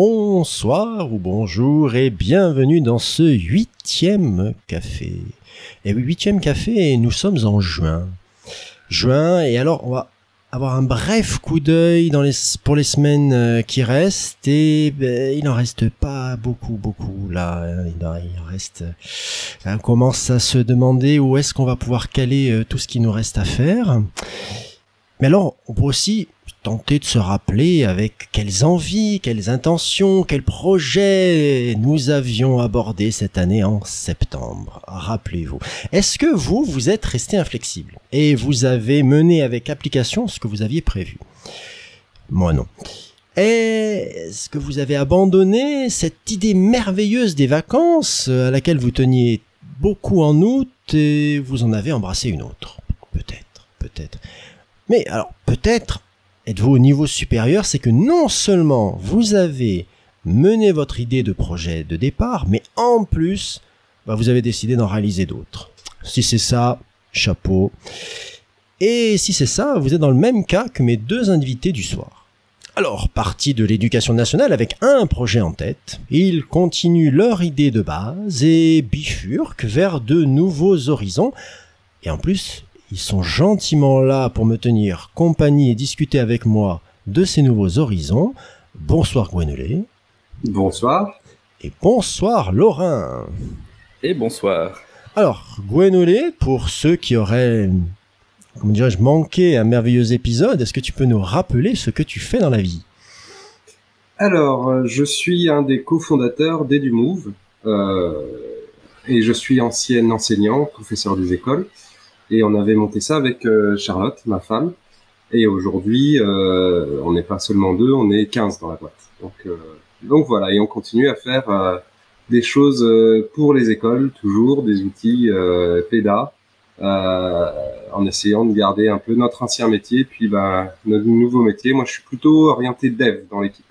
bonsoir ou bonjour et bienvenue dans ce huitième café. Et oui, huitième café, nous sommes en juin. Juin, et alors on va avoir un bref coup d'œil pour les semaines euh, qui restent et ben, il n'en reste pas beaucoup beaucoup là hein. il en, reste euh, on commence à se demander où est-ce qu'on va pouvoir caler euh, tout ce qui nous reste à faire mais alors on peut aussi tenter de se rappeler avec quelles envies, quelles intentions, quels projets nous avions abordés cette année en septembre. Rappelez-vous. Est-ce que vous, vous êtes resté inflexible et vous avez mené avec application ce que vous aviez prévu? Moi non. Est-ce que vous avez abandonné cette idée merveilleuse des vacances à laquelle vous teniez beaucoup en août et vous en avez embrassé une autre? Peut-être, peut-être. Mais alors, peut-être êtes-vous au niveau supérieur, c'est que non seulement vous avez mené votre idée de projet de départ, mais en plus, bah, vous avez décidé d'en réaliser d'autres. Si c'est ça, chapeau. Et si c'est ça, vous êtes dans le même cas que mes deux invités du soir. Alors, partis de l'éducation nationale avec un projet en tête, ils continuent leur idée de base et bifurquent vers de nouveaux horizons. Et en plus, ils sont gentiment là pour me tenir compagnie et discuter avec moi de ces nouveaux horizons. Bonsoir Gwenolé. Bonsoir. Et bonsoir Laurent. Et bonsoir. Alors, Gwenolé, pour ceux qui auraient, comment dirais-je, manqué un merveilleux épisode, est-ce que tu peux nous rappeler ce que tu fais dans la vie? Alors, euh, je suis un des cofondateurs d'EduMove, euh, et je suis ancienne enseignant, professeur des écoles. Et on avait monté ça avec euh, Charlotte, ma femme. Et aujourd'hui, euh, on n'est pas seulement deux, on est 15 dans la boîte. Donc, euh, donc voilà, et on continue à faire euh, des choses pour les écoles, toujours des outils PEDA, en essayant de garder un peu notre ancien métier, puis bah, notre nouveau métier. Moi, je suis plutôt orienté dev dans l'équipe.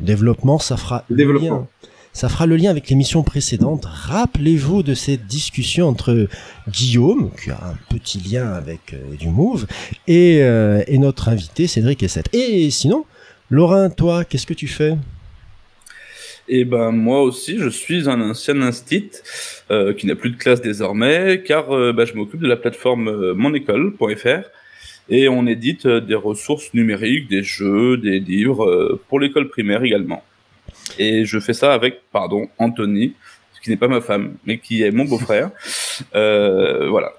Développement, ça fera développement. Ça fera le lien avec l'émission précédente. Rappelez-vous de cette discussion entre Guillaume, qui a un petit lien avec euh, du Move, et, euh, et, notre invité Cédric Essette. Et sinon, Laurent, toi, qu'est-ce que tu fais? Eh ben moi aussi, je suis un ancien instit euh, qui n'a plus de classe désormais, car bah, je m'occupe de la plateforme monécole.fr et on édite des ressources numériques, des jeux, des livres pour l'école primaire également. Et je fais ça avec, pardon, Anthony, qui n'est pas ma femme, mais qui est mon beau-frère. Euh, voilà.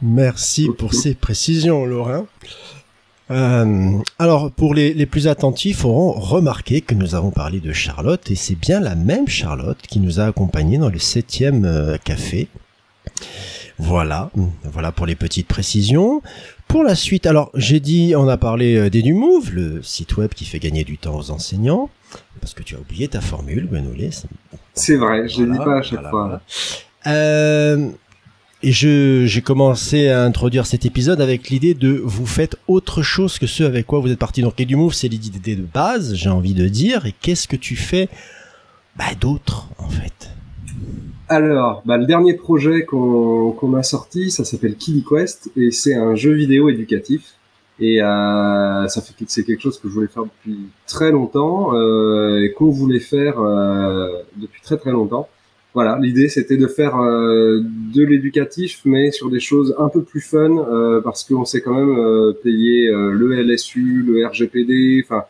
Merci pour ces précisions, Laurent. Euh, alors, pour les, les, plus attentifs, auront remarqué que nous avons parlé de Charlotte, et c'est bien la même Charlotte qui nous a accompagnés dans le septième euh, café. Voilà, voilà pour les petites précisions. Pour la suite, alors j'ai dit, on a parlé euh, d'EduMove, le site web qui fait gagner du temps aux enseignants, parce que tu as oublié ta formule, Gwenolé. C'est vrai, je ne dis pas à chaque fois. Euh, et je, j'ai commencé à introduire cet épisode avec l'idée de vous faites autre chose que ce avec quoi vous êtes parti. Donc EduMove, c'est l'idée de base, j'ai envie de dire. Et qu'est-ce que tu fais bah, d'autre, en fait? Alors, bah, le dernier projet qu'on a sorti, ça s'appelle Kiddy Quest et c'est un jeu vidéo éducatif. Et euh, ça fait c'est quelque chose que je voulais faire depuis très longtemps euh, et qu'on voulait faire euh, depuis très très longtemps. Voilà, l'idée c'était de faire de l'éducatif, mais sur des choses un peu plus fun, parce qu'on sait quand même payer le LSU, le RGPD, enfin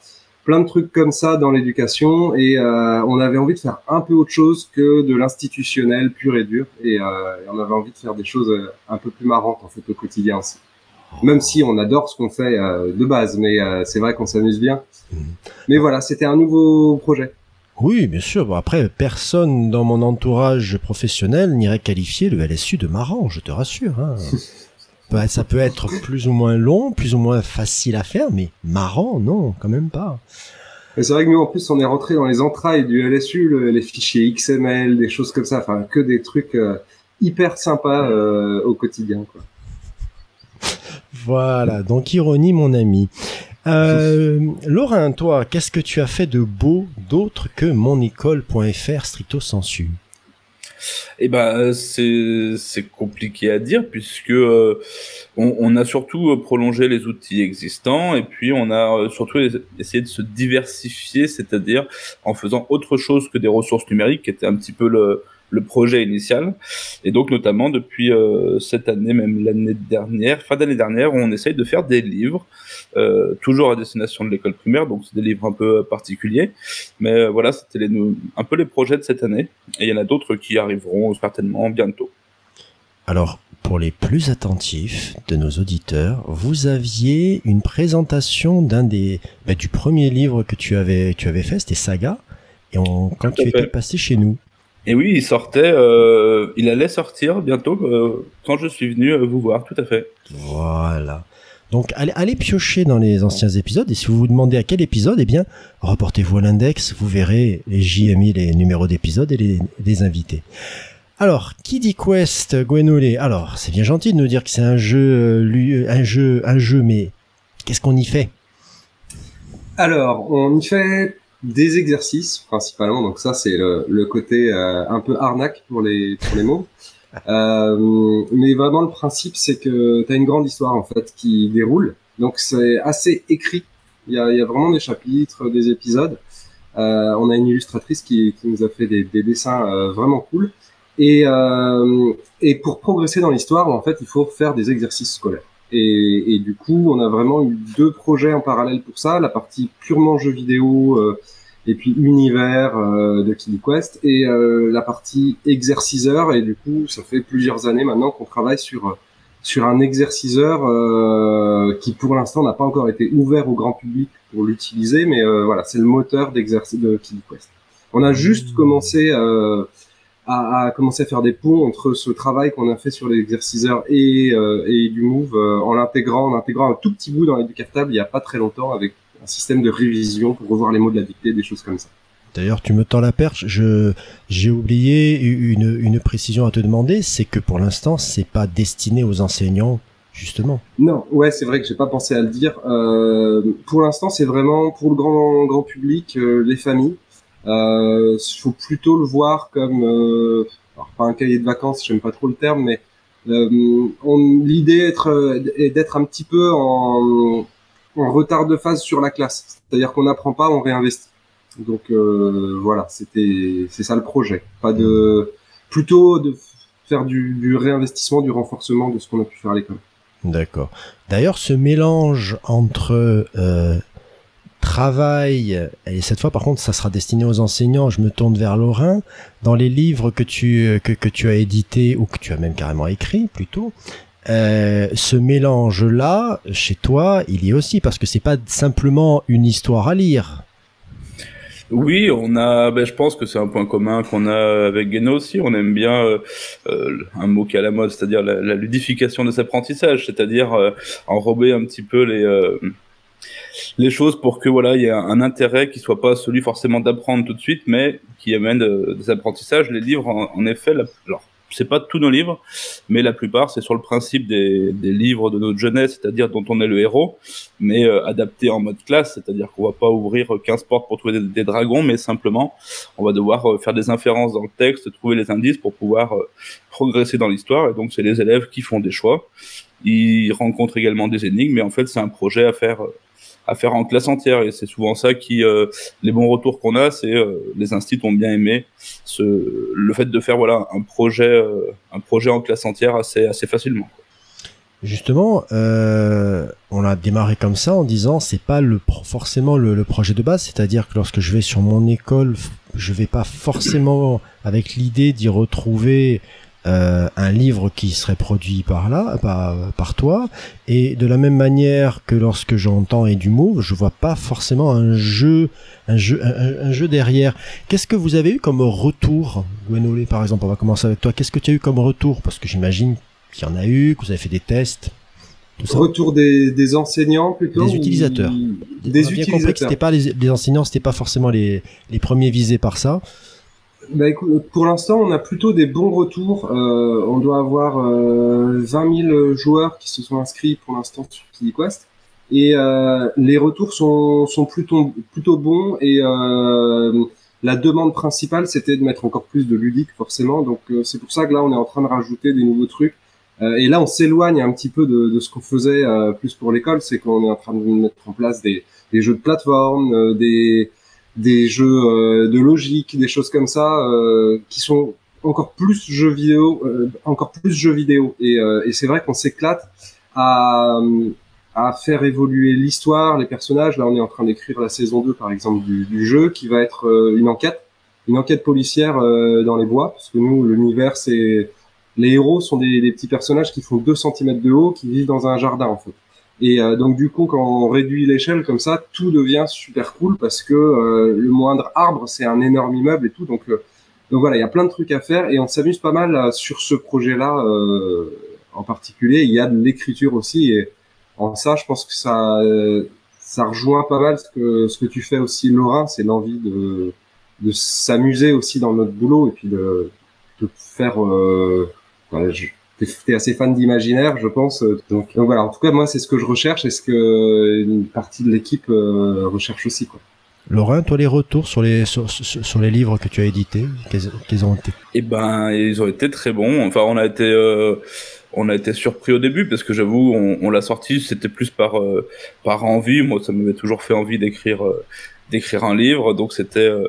plein de trucs comme ça dans l'éducation et euh, on avait envie de faire un peu autre chose que de l'institutionnel pur et dur et, euh, on avait envie de faire des choses euh, un peu plus marrantes en fait au quotidien aussi. Même si on adore ce qu'on fait euh, de base, mais euh, c'est vrai qu'on s'amuse bien. Mmh. Mais voilà, c'était un nouveau projet. Oui, bien sûr. Bon, après, personne dans mon entourage professionnel n'irait qualifier le LSU de marrant, je te rassure. Hein. Bah, ça peut être plus ou moins long, plus ou moins facile à faire, mais marrant, non, quand même pas. C'est vrai que nous, en plus, on est rentré dans les entrailles du LSU, les fichiers XML, des choses comme ça, enfin, que des trucs euh, hyper sympas euh, au quotidien. Quoi. Voilà, donc ironie, mon ami. Euh, Laurent, toi, qu'est-ce que tu as fait de beau d'autre que monécole.fr stricto sensu? Eh ben, c'est c'est compliqué à dire puisque euh, on, on, a surtout prolongé les outils existants et puis on a euh, surtout essayé de se diversifier, c'est-à-dire en faisant autre chose que des ressources numériques, qui était un petit peu le le projet initial. Et donc notamment depuis euh, cette année, même l'année dernière, fin d'année dernière, on essaye de faire des livres, euh, toujours à destination de l'école primaire, donc c'est des livres un peu particuliers. Mais euh, voilà, c'était les, un peu les projets de cette année. Et il y en a d'autres qui arriveront certainement bientôt. Alors, pour les plus attentifs de nos auditeurs, vous aviez une présentation d'un des bah, du premier livre que tu avais tu avais fait, c'était Saga, et on, quand tu étais passé chez nous. Et oui, il sortait, euh, il allait sortir bientôt euh, quand je suis venu euh, vous voir, tout à fait. Voilà. Donc allez, allez, piocher dans les anciens épisodes et si vous vous demandez à quel épisode, eh bien reportez-vous à l'index, vous verrez, et j'y ai mis les numéros d'épisodes et les, les, invités. Alors, qui dit Quest, Gwenolé Alors, c'est bien gentil de nous dire que c'est un jeu, un jeu, un jeu, mais qu'est-ce qu'on y fait? Alors, on y fait des exercices principalement. Donc ça, c'est le, le, côté euh, un peu arnaque pour les pour les mots. Euh, mais vraiment, le principe, c'est que tu as une grande histoire en fait qui déroule. Donc c'est assez écrit. Il y a, y a vraiment des chapitres, des épisodes. Euh, on a une illustratrice qui, qui nous a fait des, des dessins euh, vraiment cool. Et, euh, et pour progresser dans l'histoire, en fait, il faut faire des exercices scolaires. Et, et, du coup, on a vraiment eu deux projets en parallèle pour ça, la partie purement jeu vidéo euh, et puis univers euh, de Kid Quest et euh, la partie exerciceur. Et du coup, ça fait plusieurs années maintenant qu'on travaille sur sur un exerciceur euh, qui pour l'instant n'a pas encore été ouvert au grand public pour l'utiliser, mais voilà, c'est le moteur d'exercice de Kid Quest. On a juste mmh. commencé à, à, commencer à faire des ponts entre ce travail qu'on a fait sur l'exerciceur et, euh, et du Move euh, en l'intégrant, en intégrant un tout petit bout dans l'éducatable il y a pas très longtemps avec un système de révision pour revoir les mots de la dictée, des choses comme ça. D'ailleurs, tu me tends la perche. Je j'ai oublié une, une précision à te demander, c'est que pour l'instant, c'est pas destiné aux enseignants, justement. Non, ouais, c'est vrai que j'ai pas pensé à le dire. Euh, pour l'instant, c'est vraiment pour le grand grand public, euh, les familles. Il euh, faut plutôt le voir comme, euh, alors pas un cahier de vacances, j'aime pas trop le terme, mais euh, l'idée est d'être un petit peu en, en, retard de phase sur la classe. C'est-à-dire qu'on n'apprend pas, on réinvestit. Donc euh, voilà, c'était c'est ça le projet. Pas de plutôt de faire du, du réinvestissement, du renforcement de ce qu'on a pu faire à l'école. D'accord. D'ailleurs, ce mélange entre euh, travail, et cette fois par contre ça sera destiné aux enseignants, je me tourne vers Laurent, dans les livres que tu, que, que tu as édités ou que tu as même carrément écrit plutôt, euh, ce mélange-là, chez toi, il y est aussi, parce que c'est pas simplement une histoire à lire. Oui, on a, ben, je pense que c'est un point commun qu'on a avec Geno aussi. On aime bien euh, euh, un mot qui est à la mode, c'est-à-dire la, ludification de cet apprentissage, c'est-à-dire enrober un petit peu les, les choses pour que voilà, il y ait un, intérêt qui soit pas celui forcément d'apprendre tout de suite, mais qui amène euh, des apprentissages. Les livres, en, effet, la, alors c'est pas tous nos livres, mais la plupart, c'est sur le principe des, livres de notre jeunesse, c'est-à-dire dont on est le héros, mais euh, adapté en mode classe, c'est-à-dire qu'on va pas ouvrir 15 portes pour trouver des, dragons, mais simplement, on va devoir euh, faire des inférences dans le texte, trouver les indices pour pouvoir progresser dans l'histoire, et donc c'est les élèves qui font des choix. Ils rencontrent également des énigmes, mais en fait, c'est un projet à faire à faire en classe entière. Et c'est souvent ça qui, euh, les bons retours qu'on a, c'est euh, les instituts ont bien aimé ce, le fait de faire voilà un projet, euh, un projet en classe entière assez assez facilement. Justement, euh, on a démarré comme ça en disant c'est pas le forcément le, le projet de base, c'est-à-dire que lorsque je vais sur mon école, je vais pas forcément avec l'idée d'y retrouver euh, un livre qui serait produit par là, par, par toi, et de la même manière que lorsque j'entends et du mot, je vois pas forcément un jeu, un jeu, un, jeu derrière. Qu'est-ce que vous avez eu comme retour, Gwenolé par exemple? On va commencer avec toi. Qu'est-ce que tu as eu comme retour? Parce que j'imagine qu'il y en a eu, que vous avez fait des tests. Retour des, des, enseignants plutôt Des utilisateurs. Des, On a bien compris que c'était pas les, les enseignants, c'était pas forcément les, les premiers visés par ça. Bah, écoute, pour l'instant, on a plutôt des bons retours. Euh, on doit avoir euh, 20 000 joueurs qui se sont inscrits pour l'instant sur KidiQuest. Et euh, les retours sont, sont plutôt, plutôt bons et, euh, la demande principale, c'était de mettre encore plus de ludique, forcément. Donc, c'est pour ça que là, on est en train de rajouter des nouveaux trucs. et là, on s'éloigne un petit peu de, de ce qu'on faisait plus pour l'école, c'est qu'on est en train de mettre en place des, des jeux de plateforme, des des jeux de logique, des choses comme ça, qui sont encore plus jeux vidéo, encore plus jeux vidéo. Et, et c'est vrai qu'on s'éclate à, à faire évoluer l'histoire, les personnages. Là, on est en train d'écrire la saison 2, par exemple, du, du jeu, qui va être euh, une enquête, une enquête policière euh, dans les bois, parce que nous, l'univers, c'est les héros sont des, des, petits personnages qui font 2 cm de haut, qui vivent dans un jardin, en fait. Et euh, donc, du coup, quand on réduit l'échelle comme ça, tout devient super cool, parce que le moindre arbre, c'est un énorme immeuble et tout. Donc, donc voilà, il y a plein de trucs à faire, et on s'amuse pas mal sur ce projet-là en particulier. Il y a de l'écriture aussi, et en ça, je pense que ça, ça rejoint pas mal ce que, ce que tu fais aussi, Laurent, c'est l'envie de, de s'amuser aussi dans notre boulot et puis de, de faire. Euh, T'es assez fan d'imaginaire, je pense. Donc, voilà, en tout cas, moi, c'est ce que je recherche et ce que une partie de l'équipe euh, recherche aussi. Quoi. Laurent, toi, les retours sur les, sur, sur les livres que tu as édités, qu'ils ont été? Eh ben, ils ont été très bons. Enfin, on a été. Euh on a été surpris au début parce que j'avoue, on, on l'a sorti, c'était plus par euh, par envie. Moi, ça m'avait toujours fait envie d'écrire euh, d'écrire un livre, donc c'était euh,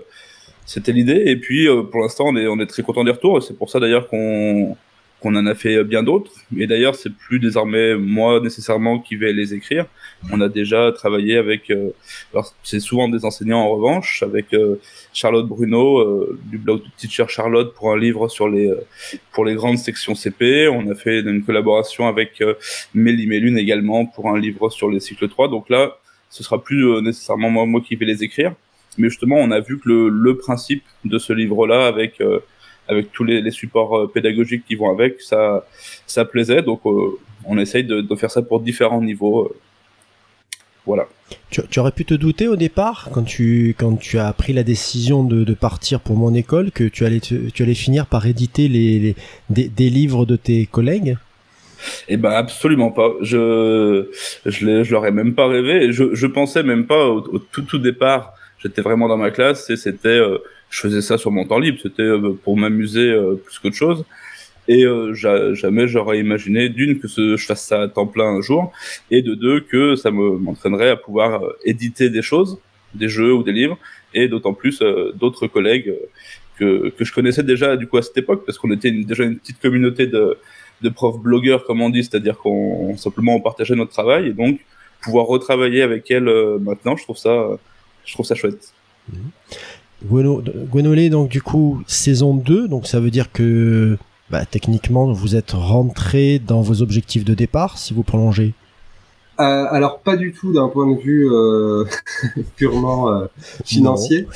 c'était l'idée. Et puis pour l'instant, on est on est très content des retours. C'est pour ça d'ailleurs qu'on qu'on en a fait bien d'autres. Et d'ailleurs, c'est plus désormais moi nécessairement qui vais les écrire. On a déjà travaillé avec, euh, alors c'est souvent des enseignants en revanche, avec euh, Charlotte Bruno euh, du blog Teacher Charlotte pour un livre sur les pour les grandes sections CP. On a fait une collaboration avec Mélie Mélune également pour un livre sur les cycles 3. Donc là, ce sera plus nécessairement moi, moi qui vais les écrire. Mais justement, on a vu que le, le principe de ce livre-là, avec avec tous les, les, supports euh, pédagogiques qui vont avec, ça, ça plaisait. Donc, euh, on essaye de, de, faire ça pour différents niveaux. Euh. voilà. Tu, tu, aurais pu te douter au départ, quand tu, quand tu as pris la décision de, de partir pour mon école, que tu allais, tu allais finir par éditer les, les des, des, livres de tes collègues? Eh ben absolument pas. Je je, ai même pas rêvé. Je, je pensais même pas au, au tout tout départ. J'étais vraiment dans ma classe et c'était euh, je faisais ça sur mon temps libre, c'était euh, pour m'amuser euh, plus qu'autre chose. Et euh, jamais j'aurais imaginé d'une que ce, je fasse ça à temps plein un jour, et de deux que ça me m'entraînerait à pouvoir éditer des choses, des jeux ou des livres, et d'autant plus d'autres collègues que, que je connaissais déjà du coup à cette époque, parce qu'on était déjà une petite communauté de, de profs blogueurs comme on dit, c'est-à-dire qu'on simplement on partageait notre travail, et donc pouvoir retravailler avec elles maintenant, je trouve ça, je trouve ça chouette. Mmh. Gwenolé, donc du coup, saison 2, donc ça veut dire que bah, techniquement vous êtes rentré dans vos objectifs de départ si vous prolongez. Euh, alors pas du tout d'un point de vue euh, purement euh, financier.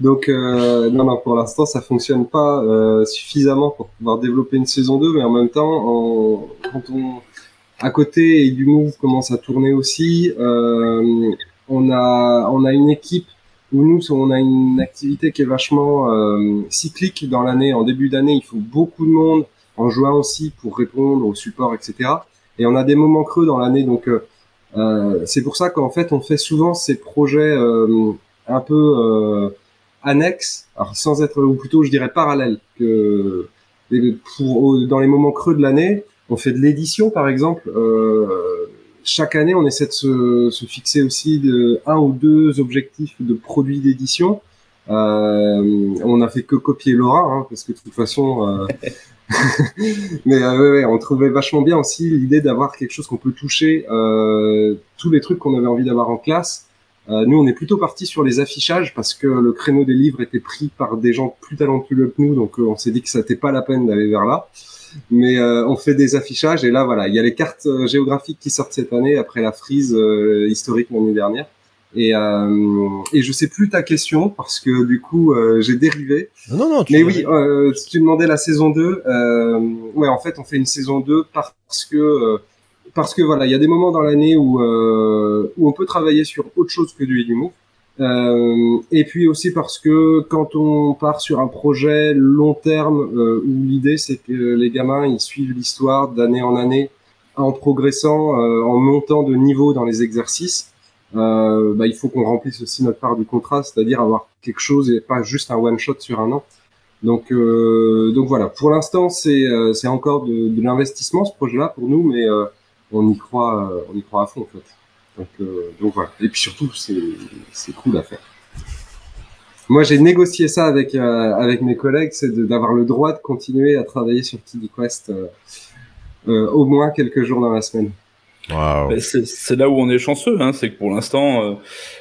Donc euh, non non pour l'instant ça fonctionne pas euh, suffisamment pour pouvoir développer une saison 2 mais en même temps on, quand on à côté et du move commence à tourner aussi. Euh, on a on a une équipe où nous, on a une activité qui est vachement euh, cyclique dans l'année. En début d'année, il faut beaucoup de monde, en juin aussi, pour répondre au support, etc. Et on a des moments creux dans l'année, donc euh, euh c'est pour ça qu'en fait, on fait souvent ces projets euh, un peu euh, annexes, alors sans être, ou plutôt, je dirais, parallèles, que pour, dans les moments creux de l'année, on fait de l'édition, par exemple. Euh, chaque année, on essaie de se, se, fixer aussi de, un ou deux objectifs de produits d'édition. Euh, on n'a fait que copier Laura, hein, parce que de toute façon, euh... mais euh, ouais, ouais, on trouvait vachement bien aussi l'idée d'avoir quelque chose qu'on peut toucher, euh, tous les trucs qu'on avait envie d'avoir en classe. Euh, nous, on est plutôt parti sur les affichages parce que le créneau des livres était pris par des gens plus talentueux que nous, donc on s'est dit que ça n'était pas la peine d'aller vers là mais euh, on fait des affichages et là voilà, il y a les cartes euh, géographiques qui sortent cette année après la frise euh, historique l'année dernière. Et, euh, et je sais plus ta question parce que du coup j'ai dérivé. Non non. Tu mais oui, euh, si tu demandais la saison 2, ouais en fait on fait une saison 2 parce que parce que voilà il y a des moments dans l'année où où on peut travailler sur autre chose que du humour. Euh, et puis aussi parce que quand on part sur un projet long terme euh, où l'idée c'est que les gamins ils suivent l'histoire d'année en année en progressant, euh, en montant de niveau dans les exercices, bah, il faut qu'on remplisse aussi notre part du contrat, c'est-à-dire avoir quelque chose et pas juste un one shot sur un an. Donc, donc voilà. Pour l'instant, c'est c'est encore de, de l'investissement ce projet-là pour nous, mais on y croit, on y croit à fond en fait. Donc, donc voilà. Et puis surtout, c'est c'est cool à faire. Moi, j'ai négocié ça avec avec mes collègues, c'est d'avoir le droit de continuer à travailler sur Kiddy Quest au moins quelques jours dans la semaine. C'est là où on est chanceux, hein, c'est que pour l'instant,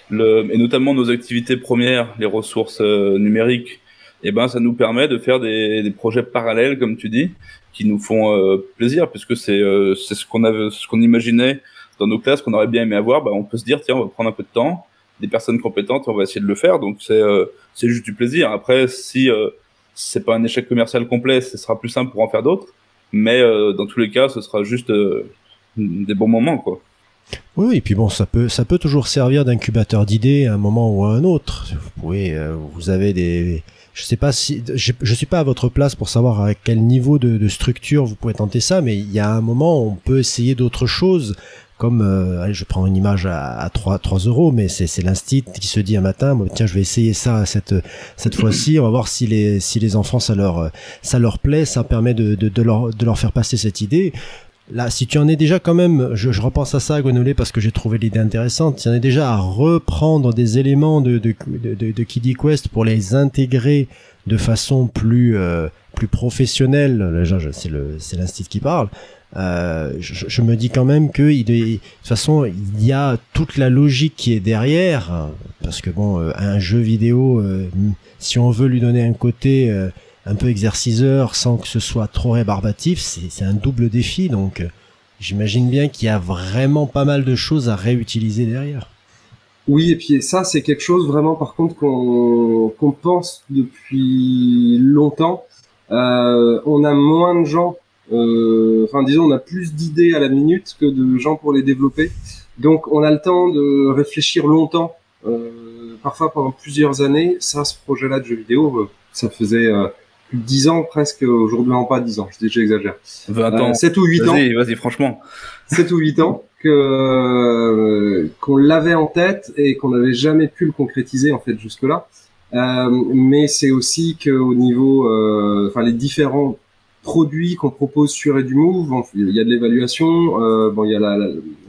le, et notamment nos activités premières, les ressources numériques, et eh ben ça nous permet de faire des, des, projets parallèles, comme tu dis, qui nous font euh, plaisir, puisque c'est euh, c'est ce qu'on avait, ce qu'on imaginait dans nos classes qu'on aurait bien aimé avoir. Bah, on peut se dire tiens, on va prendre un peu de temps, des personnes compétentes, on va essayer de le faire. Donc c'est euh, c'est juste du plaisir. Après, si c'est pas un échec commercial complet, ce sera plus simple pour en faire d'autres. Mais dans tous les cas, ce sera juste des bons moments, quoi. Oui, et puis bon, ça peut, ça peut toujours servir d'incubateur d'idées à un moment ou à un autre. Vous pouvez, vous avez des, je sais pas si je, je suis pas à votre place pour savoir à quel niveau de, de, structure vous pouvez tenter ça, mais il y a un moment où on peut essayer d'autres choses. Comme, euh, allez, je prends une image à, à 3, 3 euros, mais c'est, c'est l'instit qui se dit un matin, tiens, je vais essayer ça cette, cette fois-ci, on va voir si les, si les enfants ça leur, ça leur plaît, ça permet de, de, de, leur, de leur faire passer cette idée. Là, si tu en es déjà quand même, je, je repense à ça, Gonolé, parce que j'ai trouvé l'idée intéressante. Tu en es déjà à reprendre des éléments de, de, de, de Kiddy Quest pour les intégrer de façon plus, euh, plus professionnelle. C'est le, c'est l'institut qui parle. Euh, je, je, me dis quand même que il, de toute façon il y a toute la logique qui est derrière parce que bon euh, un jeu vidéo euh, si on veut lui donner un côté euh, un peu exerciceur sans que ce soit trop rébarbatif, c'est un double défi. Donc, j'imagine bien qu'il y a vraiment pas mal de choses à réutiliser derrière. Oui, et puis ça, c'est quelque chose vraiment, par contre, qu'on pense depuis longtemps. Euh, on a moins de gens, enfin disons, on a plus d'idées à la minute que de gens pour les développer. Donc, on a le temps de réfléchir longtemps, parfois pendant plusieurs années. Ça, ce projet-là de jeu vidéo, ça faisait plus de 10 ans presque, aujourd'hui non pas 10 ans, je dis j'exagère. 20 ans. 7 ou 8 ans. Vas-y, vas-y, franchement. 7 ou 8 ans que euh, qu'on l'avait en tête et qu'on n'avait jamais pu le concrétiser en fait jusque-là. Euh, mais c'est aussi qu'au niveau, euh, enfin les différents produits qu'on propose sur EduMove, il y a de l'évaluation, euh, bon il y a la,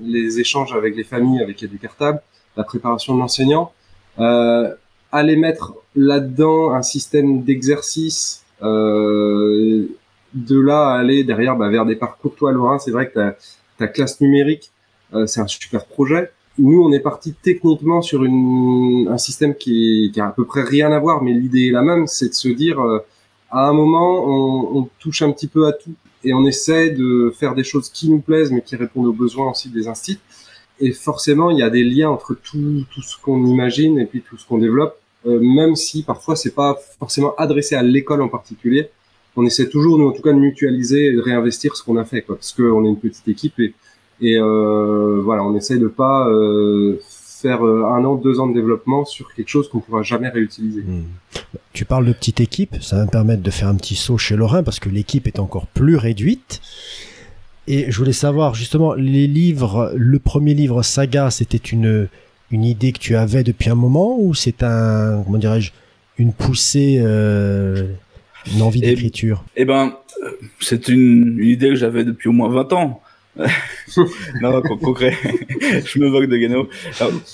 les échanges avec les familles, avec EduCartable, la préparation de l'enseignant. Euh, aller mettre là-dedans un système d'exercice euh, de là à aller derrière bah, vers des parcours. Toi, Laurent, c'est vrai que ta, ta classe numérique, euh, c'est un super projet. Nous, on est parti techniquement sur une, un système qui, qui a à peu près rien à voir, mais l'idée est la même, c'est de se dire, euh, à un moment, on, on, touche un petit peu à tout et on essaie de faire des choses qui nous plaisent, mais qui répondent aux besoins aussi des instituts. Et forcément, il y a des liens entre tout, tout ce qu'on imagine et puis tout ce qu'on développe. Euh, même si parfois c'est pas forcément adressé à l'école en particulier. On essaie toujours, nous en tout cas, de mutualiser et de réinvestir ce qu'on a fait, quoi, parce qu'on est une petite équipe et, et euh, voilà, on essaie de pas euh, faire euh, un an, deux ans de développement sur quelque chose qu'on pourra jamais réutiliser. Hmm. Tu parles de petite équipe, ça va me permettre de faire un petit saut chez Lorrain parce que l'équipe est encore plus réduite. Et je voulais savoir justement les livres, le premier livre Saga, c'était une une idée que tu avais depuis un moment ou c'est un comment dirais-je une poussée euh, une envie d'écriture? Eh ben euh, c'est une, une, idée que j'avais depuis au moins 20 ans. Non, concret, je me moque de Geno.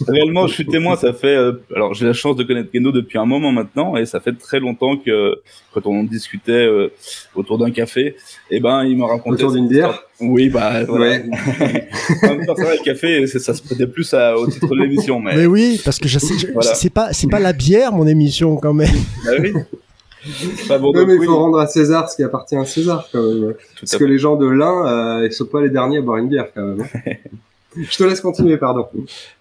réellement, je suis témoin, ça fait. Euh, alors, j'ai la chance de connaître Geno depuis un moment maintenant, et ça fait très longtemps que quand on discutait euh, autour d'un café, et eh ben, il me racontait. Autour d'une bière? Oui, bah voilà. Ouais. le café, ça se prêtait plus à, au titre de l'émission, mais. Mais oui, parce que je sais, voilà. c'est pas, c'est pas la bière mon émission quand même. Bah oui. Bon, non, mais il faut rendre à César ce qui appartient à César quand même. Parce que les gens de l'un, euh, ils sont pas les derniers à boire une bière quand même. Hein. je te laisse continuer, pardon.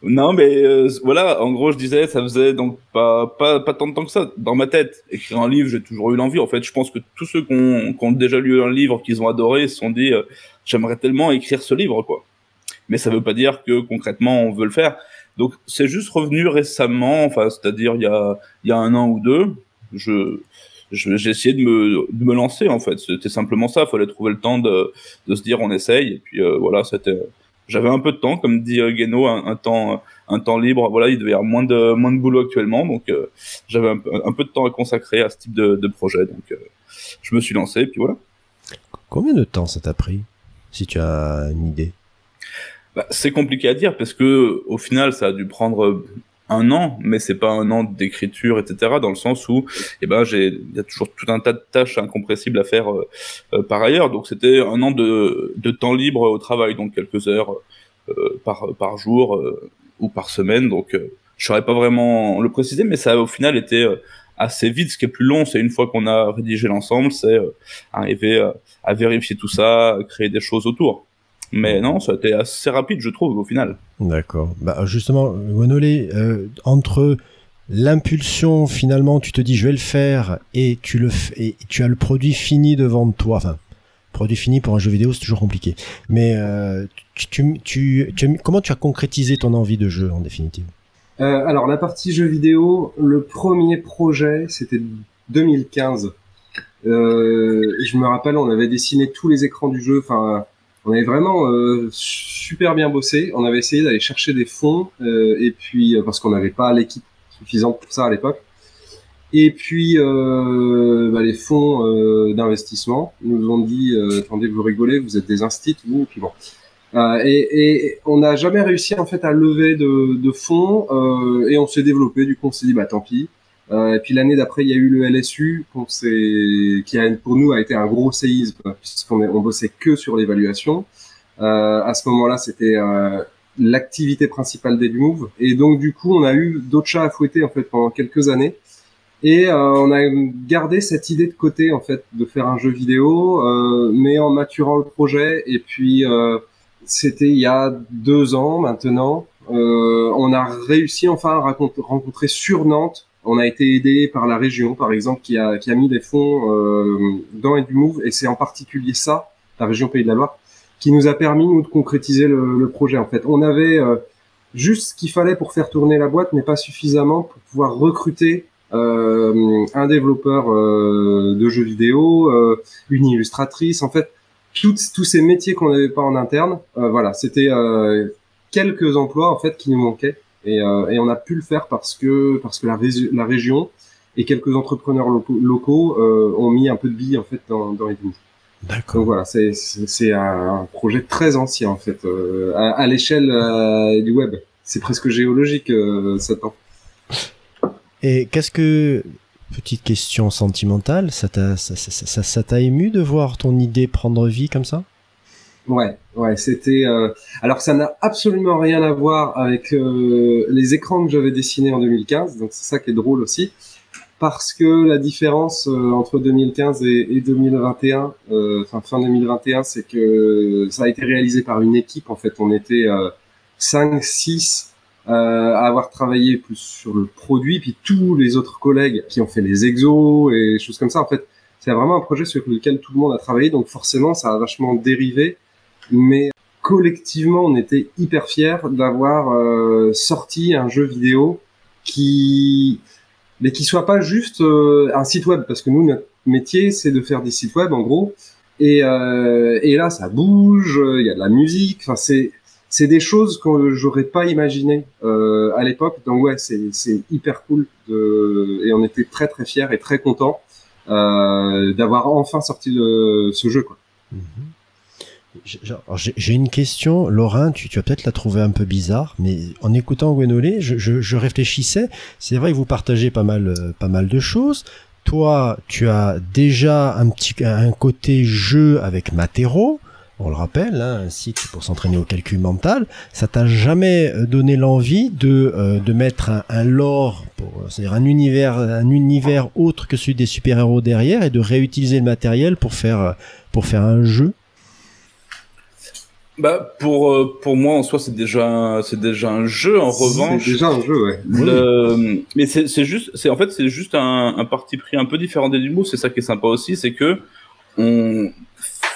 Non, mais euh, voilà, en gros, je disais, ça faisait donc pas, pas, pas tant de temps que ça. Dans ma tête, écrire un livre, j'ai toujours eu l'envie. En fait, je pense que tous ceux qui ont, qui ont déjà lu un livre, qu'ils ont adoré, se sont dit, euh, j'aimerais tellement écrire ce livre, quoi. Mais ça veut pas dire que concrètement, on veut le faire. Donc, c'est juste revenu récemment, enfin, c'est-à-dire il y a, il y a un an ou deux. Je, j'ai essayé de me, de me lancer en fait. C'était simplement ça. Il fallait trouver le temps de, de se dire on essaye. Et puis euh, voilà, c'était j'avais un peu de temps, comme dit euh, Guéno, un, temps, un temps libre. Voilà, il devait y avoir moins de, moins de boulot actuellement, donc euh, j'avais un, peu de temps à consacrer à ce type de, projet. Donc, euh, je me suis lancé, et puis voilà. Combien de temps ça t'a pris, si tu as une idée? Bah, C'est compliqué à dire, parce que au final, ça a dû prendre un an, mais c'est pas un an d'écriture, etc. Dans le sens où, eh ben, j'ai, il y a toujours tout un tas de tâches incompressibles à faire euh, euh, par ailleurs. Donc c'était un an de, de temps libre au travail, donc quelques heures euh, par par jour ou par semaine. Donc je saurais pas vraiment le préciser, mais ça a au final été assez vite. Ce qui est plus long, c'est une fois qu'on a rédigé l'ensemble, c'est arriver à vérifier tout ça, créer des choses autour. Mais non, ça a été assez rapide, je trouve, au final. D'accord. Bah, justement, Gonolé, euh, entre l'impulsion, finalement, tu te dis je vais le faire et tu le et tu as le produit fini devant toi. Enfin, produit fini pour un jeu vidéo, c'est toujours compliqué. Mais euh, tu, tu, tu, comment tu as concrétisé ton envie de jeu en définitive? Euh, Alors, la partie jeu vidéo, le premier projet, c'était 2015. je me rappelle, on avait dessiné tous les écrans du jeu. Enfin on avait vraiment euh, super bien bossé. On avait essayé d'aller chercher des fonds euh, et puis euh, parce qu'on n'avait pas l'équipe suffisante pour ça à l'époque. Et puis bah, les fonds d'investissement nous ont dit attendez vous rigolez vous êtes des instits vous puis bon et, et, on n'a jamais réussi en fait à lever de, de fonds et on s'est développé du coup on s'est dit bah tant pis euh, et puis l'année d'après, il y a eu le LSU, qui a, pour nous a été un gros séisme puisqu'on on bossait que sur l'évaluation. Euh, à ce moment-là, c'était euh, l'activité principale d'Edmove. Et donc du coup, on a eu d'autres chats à fouetter en fait pendant quelques années. Et euh, on a gardé cette idée de côté en fait de faire un jeu vidéo, euh, mais en maturant le projet. Et puis c'était il y a deux ans maintenant. on a réussi enfin à rencontrer sur Nantes on a été aidé par la région, par exemple, qui a, qui a mis des fonds euh, dans EduMove, et c'est en particulier ça, la région Pays de la Loire, qui nous a permis nous de concrétiser le, projet. En fait, on avait euh, juste ce qu'il fallait pour faire tourner la boîte, mais pas suffisamment pour pouvoir recruter euh, un développeur euh, de jeux vidéo, euh, une illustratrice. En fait, tous ces métiers qu'on n'avait pas en interne, voilà, c'était quelques emplois en fait qui nous manquaient. Et, euh, et, on a pu le faire parce que parce que la, la région et quelques entrepreneurs locaux, locaux euh, ont mis un peu de billes en fait dans, dans D'accord. Donc voilà, c'est c'est un projet très ancien en fait euh, à, à l'échelle euh, du web. C'est presque géologique euh, ça temps. Et qu'est-ce que petite question sentimentale, ça t'a ça, ça, ça t'a ému de voir ton idée prendre vie comme ça? Ouais, ouais, c'était. Euh... Alors ça n'a absolument rien à voir avec euh, les écrans que j'avais dessinés en 2015, donc c'est ça qui est drôle aussi, parce que la différence euh, entre 2015 et, et 2021, euh, enfin fin 2021, c'est que ça a été réalisé par une équipe. En fait, on était 5, 6 à avoir travaillé plus sur le produit, puis tous les autres collègues qui ont fait les exos et choses comme ça. En fait, c'est vraiment un projet sur lequel tout le monde a travaillé, donc forcément, ça a vachement dérivé mais collectivement, on était hyper fiers d'avoir euh, sorti un jeu vidéo qui mais qui soit pas juste euh, un site web parce que nous notre métier c'est de faire des sites web en gros. Et, euh, et là ça bouge il y a de la musique enfin c'est c'est des choses que j'aurais pas imaginé euh, à l'époque. Donc ouais c'est c'est hyper cool de et on était très très fiers et très contents euh, d'avoir enfin sorti le, ce jeu quoi. Mm-hmm. J'ai une question, Laurent, tu, tu vas peut-être la trouver un peu bizarre, mais en écoutant Gwenolé, je, je, je, réfléchissais. C'est vrai que vous partagez pas mal, euh, pas mal de choses. Toi, tu as déjà un petit, un côté jeu avec Matero. On le rappelle, hein, un site pour s'entraîner au calcul mental. Ça t'a jamais euh, donné l'envie de, euh, de mettre un, un lore, c'est-à-dire un univers, un univers autre que celui des super-héros derrière et de réutiliser le matériel pour faire, pour faire un jeu? Bah pour euh, pour moi en soi c'est déjà c'est déjà un jeu en revanche. C'est déjà un jeu ouais. Le... Mais c'est c'est juste c'est en fait c'est juste un, un parti pris un peu différent des mots c'est ça qui est sympa aussi c'est que on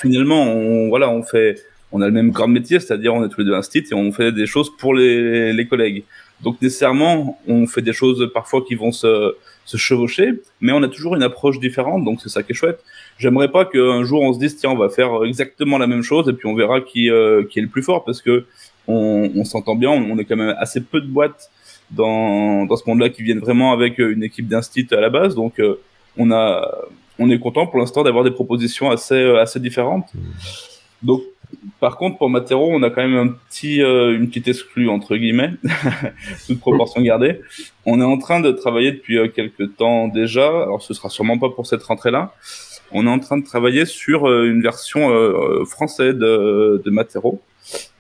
finalement on voilà on fait on a le même corps de métier c'est-à-dire on est tous les deux un stit et on fait des choses pour les les collègues. Donc nécessairement, on fait des choses parfois qui vont se, se chevaucher, mais on a toujours une approche différente, donc c'est ça qui est chouette. J'aimerais pas qu'un jour on se dise tiens on va faire exactement la même chose et puis on verra qui euh, qui est le plus fort parce que on, on s'entend bien, on, est quand même assez peu de boîtes dans dans ce monde-là qui viennent vraiment avec une équipe d'instit à la base, donc euh, on a on est content pour l'instant d'avoir des propositions assez assez différentes. Donc par contre, pour Matero, on a quand même un petit, euh, une petite exclue entre guillemets, toute proportion gardée. On est en train de travailler depuis euh, quelques temps déjà. Alors, ce sera sûrement pas pour cette rentrée-là. On est en train de travailler sur euh, une version française de, de Matero.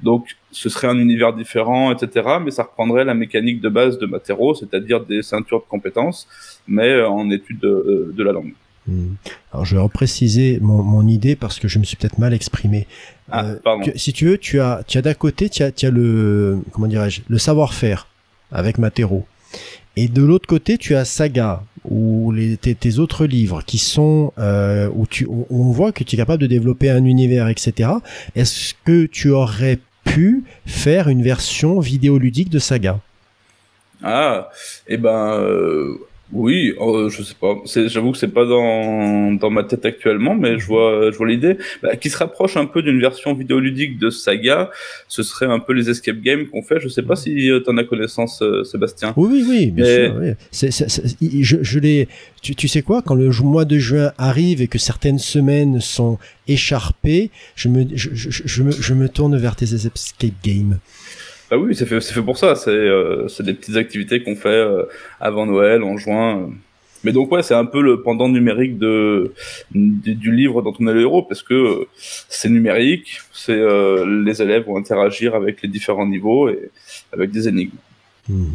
Donc, ce serait un univers différent, etc. Mais ça reprendrait la mécanique de base de Matero, c'est-à-dire des ceintures de compétences, mais en étude de, de la langue. Hmm. Alors je vais repréciser mon, mon idée parce que je me suis peut-être mal exprimé. Ah, euh, si tu veux, tu as, tu as d'à côté, tu as, tu as le, comment dirais-je, le savoir-faire avec Matero. Et de l'autre côté, tu as Saga ou les, tes, tes autres livres qui sont euh, où tu, on voit que tu es capable de développer un univers, etc. Est-ce que tu aurais pu faire une version vidéoludique de Saga? Ah, et eh ben. Euh oui, oh, je sais pas. J'avoue que c'est pas dans, dans ma tête actuellement, mais je vois, je vois l'idée. Bah, qui se rapproche un peu d'une version vidéoludique de Saga. Ce serait un peu les escape games qu'on fait. Je sais pas si euh, tu en as connaissance, euh, Sébastien. Oui, oui, bien sûr. Oui. je, je l'ai. Tu, tu sais quoi Quand le mois de juin arrive et que certaines semaines sont écharpées, je me, je, je, je me, je me tourne vers tes escape games. Ah oui, c'est fait, c'est fait pour ça. C'est euh, des petites activités qu'on fait euh, avant Noël, en juin. Mais donc ouais, c'est un peu le pendant numérique de, du, livre dont on est le héros parce que euh, c'est numérique, c'est euh, les élèves vont interagir avec les différents niveaux et avec des énigmes. Mmh.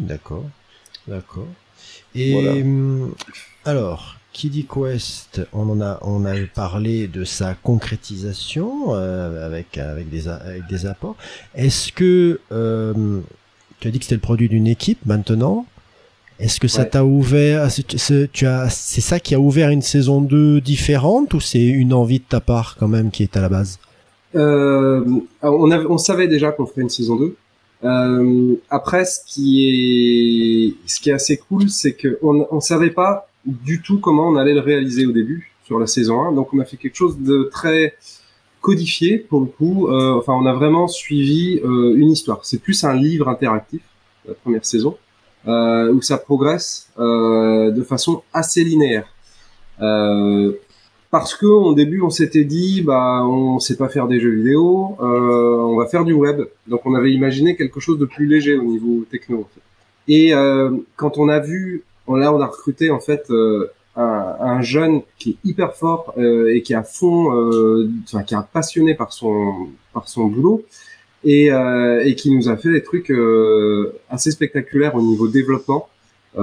d'accord, d'accord. Et hum, alors, Kiddy Quest, on en a, on a parlé de sa concrétisation euh, avec avec des avec des apports. Est-ce que euh, tu as dit que c'était le produit d'une équipe maintenant? Est-ce que ça t'a ouvert tu as c'est ça qui a ouvert une saison 2 différente ou c'est une envie de ta part quand même qui est à la base? Euh, on, on savait déjà qu'on ferait une saison 2. Euh, après, ce qui est, ce qui est assez cool, c'est qu'on on savait pas du tout comment on allait le réaliser au début sur la saison 1. Donc on a fait quelque chose de très codifié pour le coup. Euh, enfin, on a vraiment suivi euh, une histoire. C'est plus un livre interactif, la première saison, euh, où ça progresse euh, de façon assez linéaire. Euh, parce que au début, on s'était dit, bah, on sait pas faire des jeux vidéo, on va faire du web. Donc, on avait imaginé quelque chose de plus léger au niveau techno. Et quand on a vu là, on a recruté en fait euh, un, un, jeune qui est hyper fort euh, et qui est à fond, euh, enfin qui est passionné par son par son boulot et, et qui nous a fait des trucs assez spectaculaires au niveau développement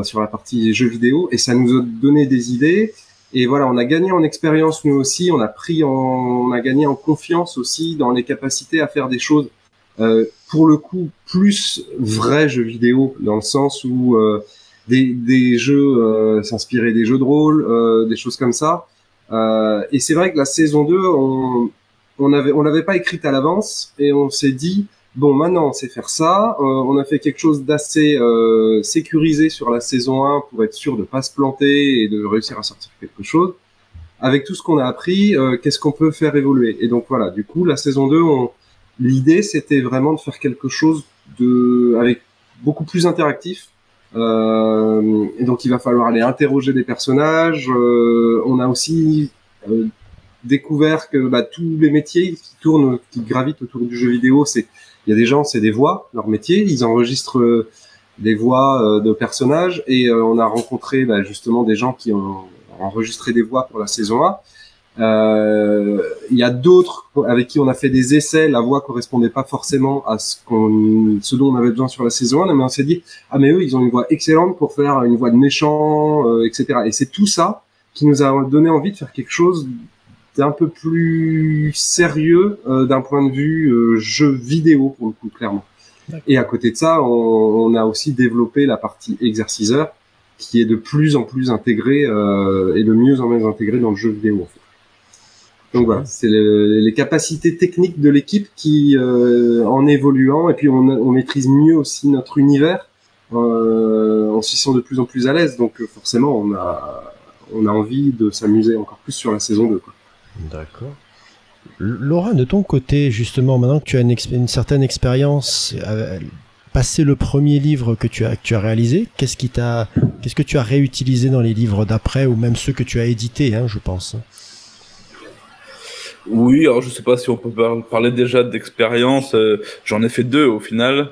sur la partie jeux vidéo et ça nous a donné des idées. Et voilà, on a gagné en expérience nous aussi, on a pris en, on a gagné en confiance aussi dans les capacités à faire des choses euh, pour le coup plus vrais jeux vidéo dans le sens où euh, des, des jeux euh, s'inspirer des jeux de rôle, euh, des choses comme ça. Euh, et c'est vrai que la saison 2, on on avait on l'avait pas écrite à l'avance et on s'est dit bon maintenant on sait faire ça. on a fait quelque chose d'assez sécurisé sur la saison 1 pour être sûr de pas se planter et de réussir à sortir quelque chose. Avec tout ce qu'on a appris, qu'est-ce qu'on peut faire évoluer? Et donc voilà, du coup la saison 2, l'idée c'était vraiment de faire quelque chose de avec beaucoup plus interactif euh, et donc il va falloir aller interroger des personnages. Euh, on a aussi euh, découvert que bah, tous les métiers qui tournent, qui gravitent autour du jeu vidéo, c'est il y a des gens, c'est des voix, leur métier. Ils enregistrent des voix de personnages et on a rencontré bah, justement des gens qui ont enregistré des voix pour la saison 1 euh, il y a d'autres avec qui on a fait des essais. La voix correspondait pas forcément à ce qu'on, ce dont on avait besoin sur la saison 1, mais on s'est dit ah mais eux ils ont une voix excellente pour faire une voix de méchant, euh, etc. Et c'est tout ça qui nous a donné envie de faire quelque chose d'un peu plus sérieux euh, d'un point de vue jeu vidéo pour le coup clairement. Et à côté de ça, on, on, a aussi développé la partie exerciceur qui est de plus en plus intégrée et de mieux en mieux intégrée dans le jeu vidéo en fait. Donc voilà, c'est les capacités techniques de l'équipe qui, euh, en évoluant, et puis on, on, maîtrise mieux aussi notre univers, euh, en s'y sent de plus en plus à l'aise. Donc euh, forcément, on a, on a envie de s'amuser encore plus sur la saison 2. D'accord. Laura, de ton côté, justement, maintenant que tu as une, une certaine expérience, euh, passé le premier livre que tu as, que tu as réalisé, qu'est-ce qui t'a, qu'est-ce que tu as réutilisé dans les livres d'après ou même ceux que tu as édités, hein, je pense? Oui, alors je sais pas si on peut parler déjà d'expérience. Euh, j'en ai fait deux au final,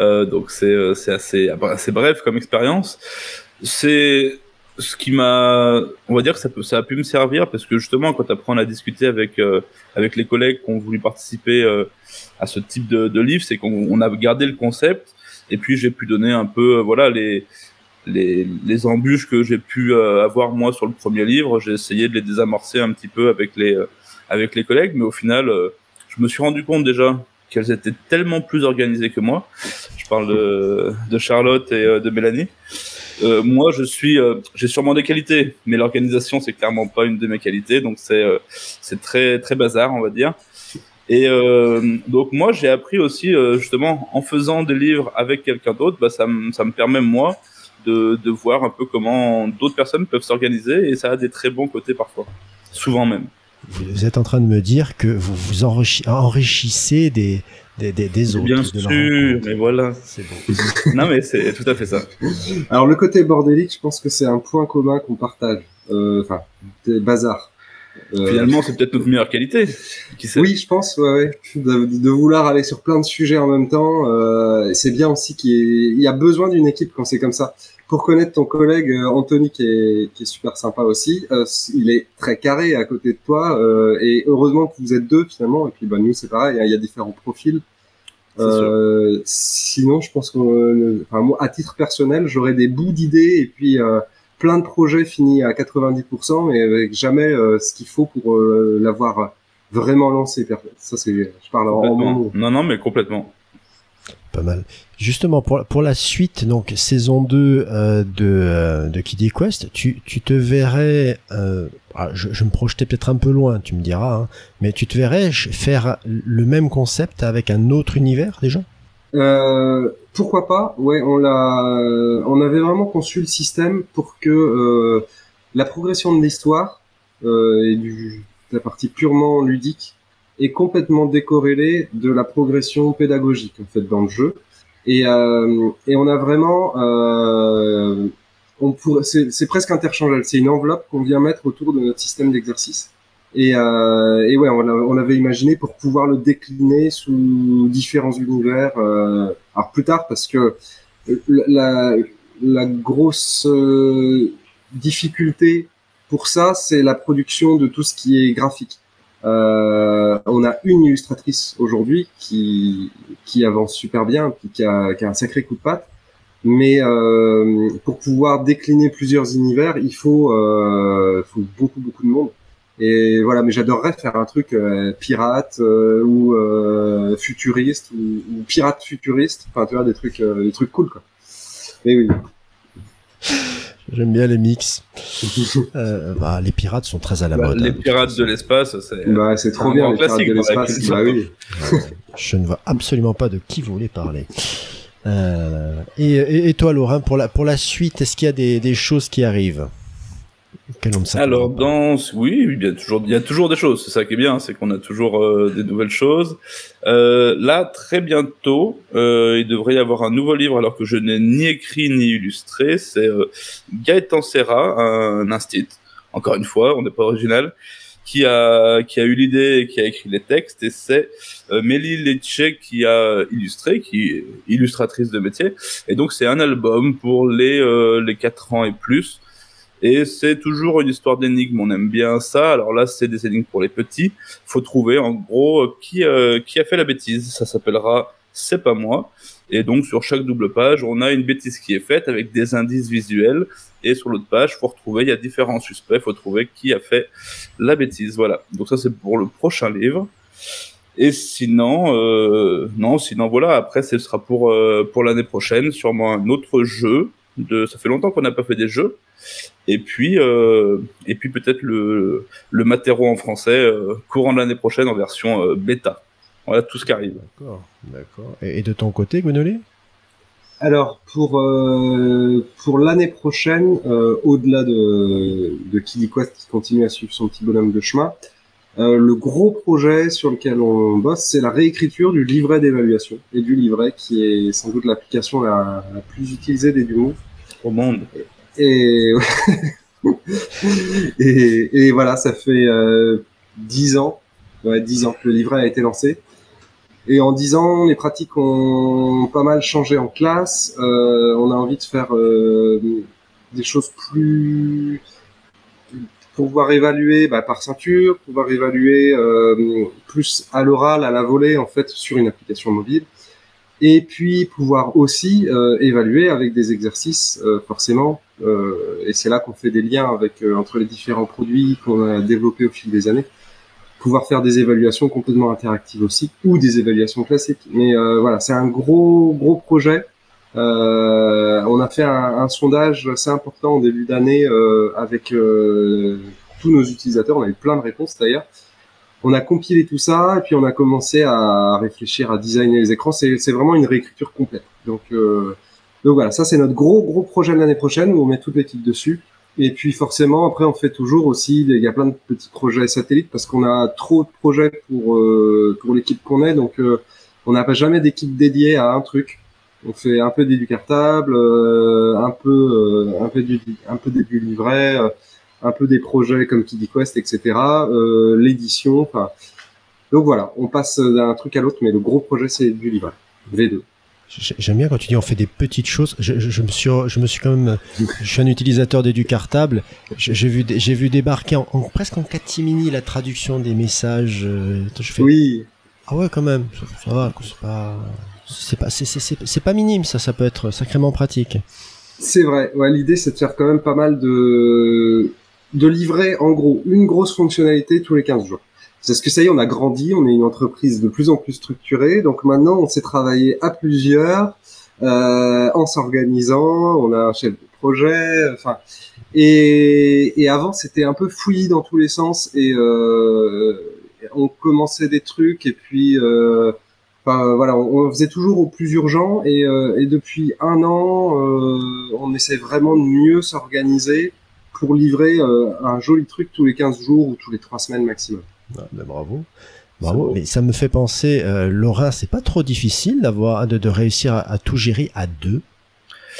euh, donc c'est euh, c'est assez assez bref comme expérience. C'est ce qui m'a, on va dire que ça peut ça a pu me servir parce que justement quand apprends à discuter avec avec les collègues qui ont voulu participer à ce type de, de livre, c'est qu'on a gardé le concept et puis j'ai pu donner un peu voilà les les, les embûches que j'ai pu avoir moi sur le premier livre, j'ai essayé de les désamorcer un petit peu avec les avec les collègues, mais au final, euh, je me suis rendu compte déjà qu'elles étaient tellement plus organisées que moi. Je parle de, de Charlotte et euh, de Mélanie. Euh, moi, je suis, euh, j'ai sûrement des qualités, mais l'organisation c'est clairement pas une de mes qualités, donc c'est c'est très très bazar, on va dire. Et donc moi, j'ai appris aussi justement en faisant des livres avec quelqu'un d'autre, bah ça me permet moi de de voir un peu comment d'autres personnes peuvent s'organiser et ça a des très bons côtés parfois, souvent même. Vous êtes en train de me dire que vous vous enrichissez des, des, des, des autres. Bien sûr, mais voilà. C'est bon. non, mais c'est tout à fait ça. Alors, le côté bordélique, je pense que c'est un point commun qu'on partage. Euh, enfin, des bazar. Euh, Finalement, c'est peut-être notre meilleure qualité. Qui sait? Oui, je pense, ouais, ouais. De, de, vouloir aller sur plein de sujets en même temps. Euh, c'est bien aussi qu'il y, y, a besoin d'une équipe quand c'est comme ça pour connaître ton collègue euh, Anthony qui est, qui est super sympa aussi, euh, il est très carré à côté de toi euh, et heureusement que vous êtes deux finalement et puis bah nous c'est pareil, hein, il y a différents profils. Euh, sinon je pense que enfin, moi à titre personnel j'aurais des bouts d'idées et puis plein de projets finis à 90% mais avec jamais ce qu'il faut pour l'avoir vraiment lancé. Ça c'est je parle en Non non mais complètement pas mal. Justement, pour, pour la suite, donc saison 2 euh, de, euh, de Kid Quest, tu, tu te verrais, euh, ah, je, me projetais peut-être un peu loin, tu me diras, hein, mais tu te verrais faire le même concept avec un autre univers déjà? Pourquoi pas? Ouais, on on avait vraiment conçu le système pour que la progression de l'histoire et du, de la partie purement ludique est complètement décorrélé de la progression pédagogique en fait dans le jeu. Et, euh, et on a vraiment, euh, on pourrait, c'est presque interchangeable. C'est une enveloppe qu'on vient mettre autour de notre système d'exercice. Et, euh, et ouais, on, on avait imaginé pour pouvoir le décliner sous différents univers. Euh, alors plus tard, parce que la, la grosse euh, difficulté pour ça, c'est la production de tout ce qui est graphique. Euh, on a une illustratrice aujourd'hui qui qui avance super bien, qui a, qui a un sacré coup de patte. Mais euh, pour pouvoir décliner plusieurs univers, il faut, euh, faut beaucoup beaucoup de monde. Et voilà, mais j'adorerais faire un truc euh, pirate euh, ou euh, futuriste ou, pirate futuriste. Enfin, tu vois, des trucs, des trucs cool quoi. Mais oui. J'aime bien les mix. euh, bah, les pirates sont très à la bah, mode. Les hein, pirates de l'espace, c'est bah, trop bien. Les pirates de l'espace, bah, oui. Je ne vois absolument pas de qui vous voulez parler. Euh, et, et, toi, Laurent, pour la, pour la suite, est-ce qu'il y a des, des choses qui arrivent? Alors dans oui, il y a toujours il y a toujours des choses. C'est ça qui est bien, c'est qu'on a toujours euh, des nouvelles choses. Euh, là, très bientôt, euh, il devrait y avoir un nouveau livre, alors que je n'ai ni écrit ni illustré. C'est Gaëtan Serra, un instit. Encore une fois, on n'est pas original. Qui a qui a eu l'idée et qui a écrit les textes et c'est euh, Mélie Lecce qui a illustré, qui est illustratrice de métier. Et donc c'est un album pour les les quatre ans et plus et c'est toujours une histoire d'énigme. On aime bien ça. Alors là, c'est des énigmes pour les petits. Faut trouver en gros euh, qui euh, qui a fait la bêtise. Ça s'appellera c'est pas moi. Et donc sur chaque double page, on a une bêtise qui est faite avec des indices visuels. Et sur l'autre page, faut retrouver. Il y a différents suspects. Faut trouver qui a fait la bêtise. Voilà. Donc ça c'est pour le prochain livre. Et sinon, euh, non, sinon voilà. Après, ce sera pour euh, pour l'année prochaine, sûrement un autre jeu. De, ça fait longtemps qu'on n'a pas fait des jeux. Et puis, euh, et puis peut-être le, le Matero en français euh, courant de l'année prochaine en version euh, bêta. Voilà tout ce qui arrive. D'accord, d'accord. Et, de ton côté, Gonolé Alors pour pour l'année prochaine, au-delà de de KiliQuest qui continue à suivre son petit bonhomme de chemin, le gros projet sur lequel on bosse, c'est la réécriture du livret d'évaluation et du livret qui est sans doute l'application la, la, plus utilisée des Dumove au monde. Et, et, voilà, ça fait euh, 10 ans, ouais, 10 ans que le livret a été lancé. Et en 10 ans, les pratiques ont pas mal changé en classe. Euh, on a envie de faire euh, des choses plus pouvoir évaluer bah, par ceinture, pouvoir évaluer plus à l'oral, à la volée en fait sur une application mobile et puis pouvoir aussi euh, évaluer avec des exercices euh, forcément euh, et c'est là qu'on fait des liens avec entre les différents produits qu'on a développés au fil des années. Pouvoir faire des évaluations complètement interactives aussi ou des évaluations classiques. Mais voilà c'est un gros gros projet. On a fait un, un, sondage assez important au début d'année avec tous nos utilisateurs. On a eu plein de réponses d'ailleurs on a compilé tout ça et puis on a commencé à réfléchir à designer les écrans. C'est, vraiment une réécriture complète. Donc, euh, donc voilà, ça c'est notre gros gros projet de l'année prochaine où on met toute l'équipe dessus. Et puis forcément, après, on fait toujours aussi, il y a plein de petits projets satellites parce qu'on a trop de projets pour euh, pour l'équipe qu'on est. Donc, euh, on n'a pas jamais d'équipe dédiée à un truc. On fait un peu d'éducartable, euh, un peu un peu du un peu du livret un peu des projets comme Kiddy Quest, etc. Euh, l'édition, enfin. Donc voilà, on passe d'un truc à l'autre, mais le gros projet c'est du livret V2. J'aime bien quand tu dis on fait des petites choses. Je, je, me suis, je me suis quand même, je suis un utilisateur des du cartable. J'ai vu, j'ai vu débarquer en, presque en catimini la traduction des messages. Euh, je fais, oui. Ah ouais, quand même. Ça, va, c'est pas, c'est pas, c'est pas minime. Ça, ça peut être sacrément pratique. C'est vrai. Ouais, l'idée c'est de faire quand même pas mal de de livrer en gros une grosse fonctionnalité tous les 15 jours. C'est ce que ça y est, on a grandi, on est une entreprise de plus en plus structurée, donc maintenant on s'est travaillé à plusieurs, euh, en s'organisant, on a un chef de projet, enfin, et, et avant c'était un peu fouillis dans tous les sens et euh, on commençait des trucs et puis euh, enfin voilà, on, faisait toujours au plus urgent et, euh, et depuis un an euh, on essaie vraiment de mieux s'organiser pour livrer euh, un joli truc tous les 15 jours ou tous les 3 semaines maximum. Ah, ben bravo. Bravo, mais ça me fait penser, euh, Laurent, c'est pas trop difficile d'avoir de, de, réussir à, tout gérer à deux?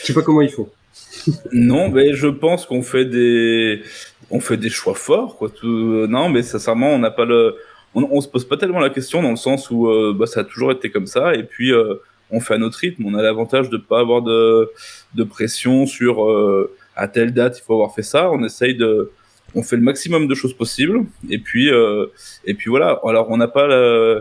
Je sais pas comment il faut. non, mais je pense qu'on fait des, on fait des choix forts, quoi. Tout... Non, mais sincèrement, on n'a pas le, on, on, se pose pas tellement la question dans le sens où euh, bah, ça a toujours été comme ça, et puis euh, on fait à notre rythme. On a l'avantage de pas avoir de, de pression sur euh, à telle date il faut avoir fait ça. On essaye de, on fait le maximum de choses possibles et puis euh, et puis voilà. Alors on n'a pas la,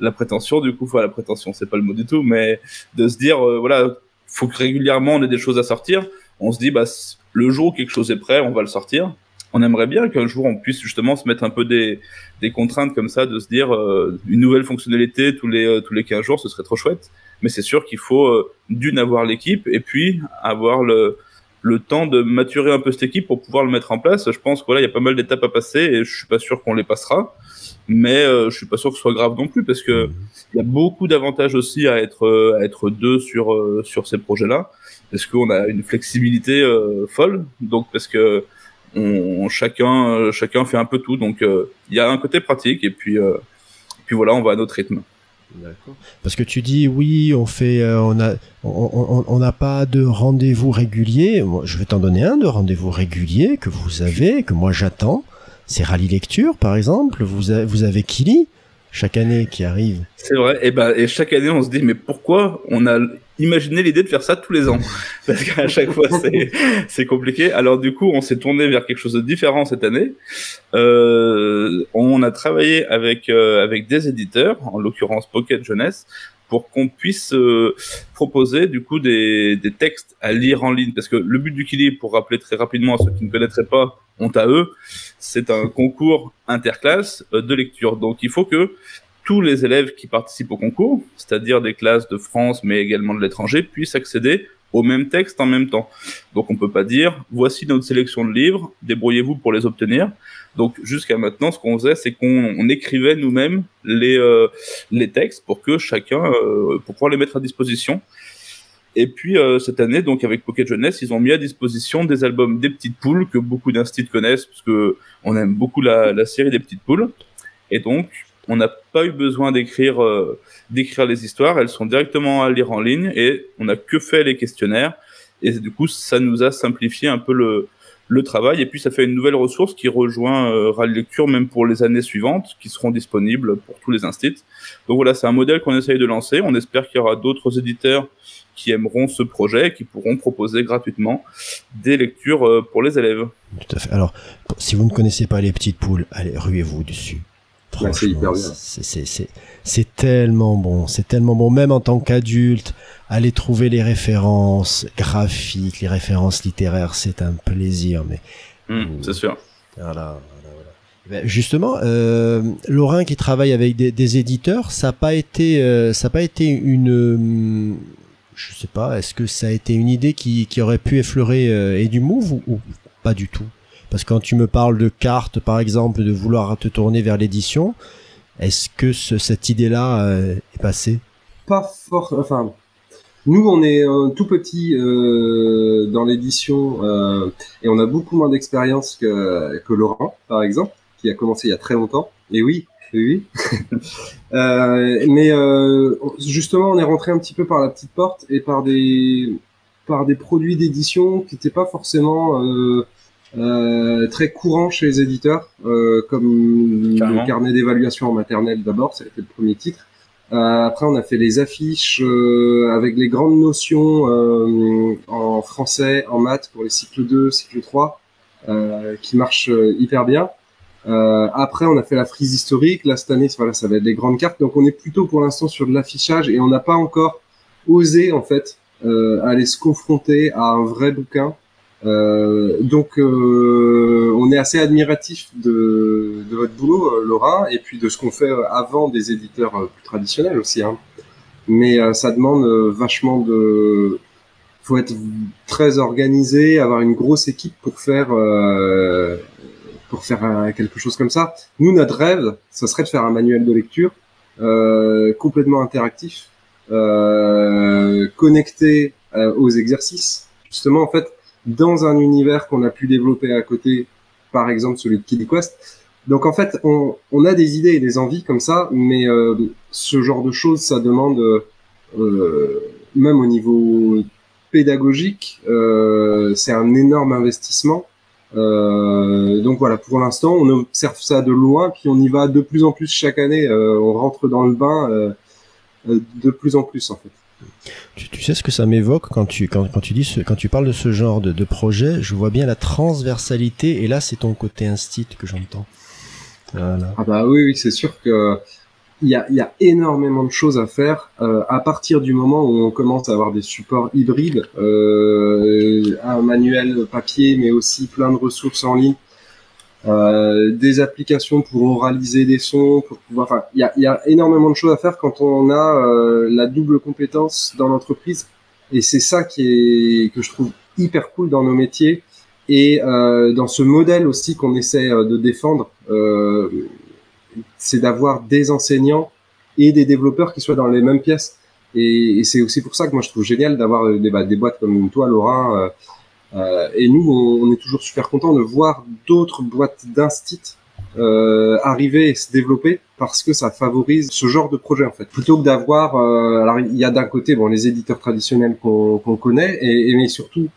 la, prétention du coup, enfin la prétention c'est pas le mot du tout, mais de se dire euh, voilà, faut que régulièrement on ait des choses à sortir. On se dit bah le jour où quelque chose est prêt, on va le sortir. On aimerait bien qu'un jour on puisse justement se mettre un peu des, des contraintes comme ça, de se dire euh, une nouvelle fonctionnalité tous les euh, tous les 15 jours, ce serait trop chouette. Mais c'est sûr qu'il faut euh, d'une avoir l'équipe et puis avoir le le temps de maturer un peu cette équipe pour pouvoir le mettre en place. Je pense qu'il voilà, y a pas mal d'étapes à passer et je suis pas sûr qu'on les passera. Mais euh, je suis pas sûr que ce soit grave non plus parce que il y a beaucoup d'avantages aussi à être euh, à être deux sur euh, sur ces projets-là parce qu'on a une flexibilité euh, folle. Donc parce que on, chacun chacun fait un peu tout. Donc il y a un côté pratique et puis puis voilà, on va à notre rythme. Parce que tu dis oui, on fait, euh, on a, on n'a pas de rendez-vous régulier. Moi, je vais t'en donner un de rendez-vous régulier que vous avez, que moi j'attends. C'est Rallye Lecture, par exemple. Vous, vous avez Kili chaque année qui arrive. C'est vrai. Et ben, et chaque année, on se dit, mais pourquoi on a imaginé l'idée de faire ça tous les ans Parce qu'à chaque fois, c'est, c'est compliqué. Alors du coup, on s'est tourné vers quelque chose de différent cette année. Euh, on a travaillé avec euh, avec des éditeurs, en l'occurrence Pocket Jeunesse, pour qu'on puisse euh, proposer du coup des, des textes à lire en ligne. Parce que le but du Kili, pour rappeler très rapidement à ceux qui ne connaîtraient pas, honte à eux, c'est un concours interclasse euh, de lecture. Donc il faut que tous les élèves qui participent au concours, c'est-à-dire des classes de France mais également de l'étranger, puissent accéder au même texte en même temps. Donc on peut pas dire voici notre sélection de livres, débrouillez-vous pour les obtenir. Donc jusqu'à maintenant, ce qu'on faisait, c'est qu'on écrivait nous-mêmes les euh, les textes pour que chacun euh, pour pouvoir les mettre à disposition. Et puis euh, cette année, donc avec Pocket Jeunesse, ils ont mis à disposition des albums des petites poules que beaucoup d'instituts connaissent parce que on aime beaucoup la, la série des petites poules. Et donc on n'a pas eu besoin d'écrire euh, d'écrire les histoires, elles sont directement à lire en ligne et on n'a que fait les questionnaires et du coup ça nous a simplifié un peu le travail et puis ça fait une nouvelle ressource qui rejoint euh, Lecture même pour les années suivantes qui seront disponibles pour tous les instituts. Donc voilà, c'est un modèle qu'on essaye de lancer. On espère qu'il y aura d'autres éditeurs qui aimeront ce projet et qui pourront proposer gratuitement des lectures euh, pour les élèves. Tout à fait. Alors, si vous ne connaissez pas les petites poules, allez, ruez-vous dessus. C'est hyper bien. Tellement bon, c'est tellement bon, même en tant qu'adulte, aller trouver les références graphiques, les références littéraires, c'est un plaisir. Mais Hum, c'est sûr. voilà, voilà. Ben, justement, euh, qui travaille avec des, des éditeurs, ça n'a pas été, euh, ça a pas été une, euh, je sais pas, est-ce que ça a été une idée qui, qui aurait pu effleurer euh, et du move ou, ou pas du tout? Parce que quand tu me parles de cartes, par exemple, de vouloir te tourner vers l'édition, est-ce que ce- cette idée-là euh, est passée? Pas fort. Enfin, nous, on est euh, tout petit euh, dans l'édition euh, et on a beaucoup moins d'expérience que, que Laurent, par exemple, qui a commencé il y a très longtemps. Et oui, oui, oui. Euh, mais euh, justement, on est rentré un petit peu par la petite porte et par des par des produits d'édition qui n'étaient pas forcément euh, très courants chez les éditeurs, euh, comme Carrément. le carnet d'évaluation en maternelle d'abord, ça a été le premier titre. Euh, après, on a fait les affiches euh, avec les grandes notions euh, en français, en maths pour les cycles 2, cycle 3, euh, qui marchent hyper bien. Euh, après, on a fait la frise historique. Là, cette année, voilà, ça va être les grandes cartes. Donc, on est plutôt pour l'instant sur de l'affichage et on n'a pas encore osé, en fait, euh, aller se confronter à un vrai bouquin. Euh, donc, euh, on est assez admiratif de, de votre boulot, euh, Laura, et puis de ce qu'on fait avant des éditeurs euh, plus traditionnels aussi. Hein. Mais euh, ça demande vachement de, faut être très organisé, avoir une grosse équipe pour faire pour faire quelque chose comme ça. Nous, notre rêve, ça serait de faire un manuel de lecture complètement interactif, connecté aux exercices. Justement, en fait, dans un univers qu'on a pu développer à côté, par exemple celui de Kid Quest. Donc en fait, on, on a des idées et des envies comme ça, mais euh, ce genre de choses, ça demande, euh, même au niveau pédagogique, euh, c'est un énorme investissement. Euh, donc voilà, pour l'instant, on observe ça de loin, puis on y va de plus en plus chaque année. euh, on rentre dans le bain euh, euh, de plus en plus en fait. Tu, sais ce que ça m'évoque quand tu quand, parles de ce genre de, projet, je vois bien la transversalité et là c'est ton côté instit que j'entends. Ah bah oui, oui c'est sûr que il y a, il y a énormément de choses à faire euh, à partir du moment où on commence à avoir des supports hybrides, euh, un manuel papier, mais aussi plein de ressources en ligne, euh, des applications pour oraliser des sons, pour pouvoir. Enfin, il y a, y a énormément de choses à faire quand on a euh, la double compétence dans l'entreprise, et c'est ça qui est que je trouve hyper cool dans nos métiers et euh, dans ce modèle aussi qu'on essaie euh, de défendre. Euh, c'est d'avoir des enseignants et des développeurs qui soient dans les mêmes pièces. Et, c'est aussi pour ça que moi je trouve génial d'avoir des, bah, des boîtes comme toi, Laurent. Euh, et nous, on, est toujours super content de voir d'autres boîtes d'instit euh, arriver et se développer parce que ça favorise ce genre de projet en fait. Plutôt que d'avoir, euh, alors il y a d'un côté bon les éditeurs traditionnels qu'on qu'on connaît, et, et mais surtout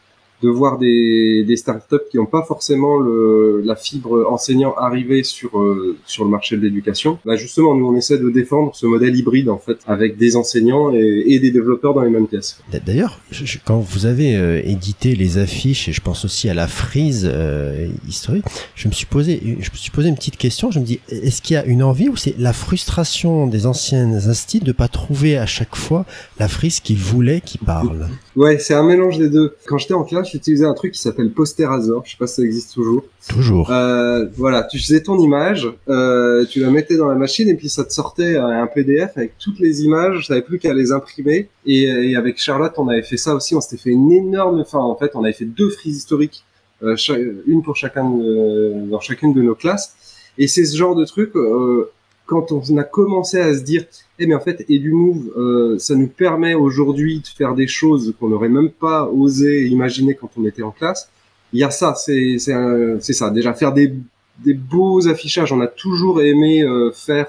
de voir des, des startups qui n'ont pas forcément le, la fibre enseignant arriver sur euh, sur le marché de l'éducation. Bah justement, nous on essaie de défendre ce modèle hybride en fait, avec des enseignants et, et des développeurs dans les mêmes pièces. D'ailleurs, quand vous avez euh, édité les affiches, et je pense aussi à la frise euh, historique, je me suis posé, je me suis posé une petite question. Je me dis, est-ce qu'il y a une envie ou c'est la frustration des anciennes instits de pas trouver à chaque fois la frise qu'ils voulaient qui parle Ouais, c'est un mélange des deux. Quand j'étais en classe, j'utilisais un truc qui s'appelle Posterazor. Je sais pas si ça existe toujours. Toujours. Euh, voilà, tu faisais ton image, euh, tu la mettais dans la machine et puis ça te sortait un PDF avec toutes les images. Je savais plus qu'à les imprimer. Et, et, avec Charlotte, on avait fait ça aussi. On s'était fait une énorme. Enfin, en fait, on avait fait deux frises historiques, euh, une pour chacun de, dans chacune de nos classes. Et c'est ce genre de truc. Euh, quand on a commencé à se dire, eh mais en fait, EduMove, euh, ça nous permet aujourd'hui de faire des choses qu'on n'aurait même pas osé imaginer quand on était en classe. Il y a ça, c'est c'est ça. Déjà faire des des beaux affichages. On a toujours aimé euh, faire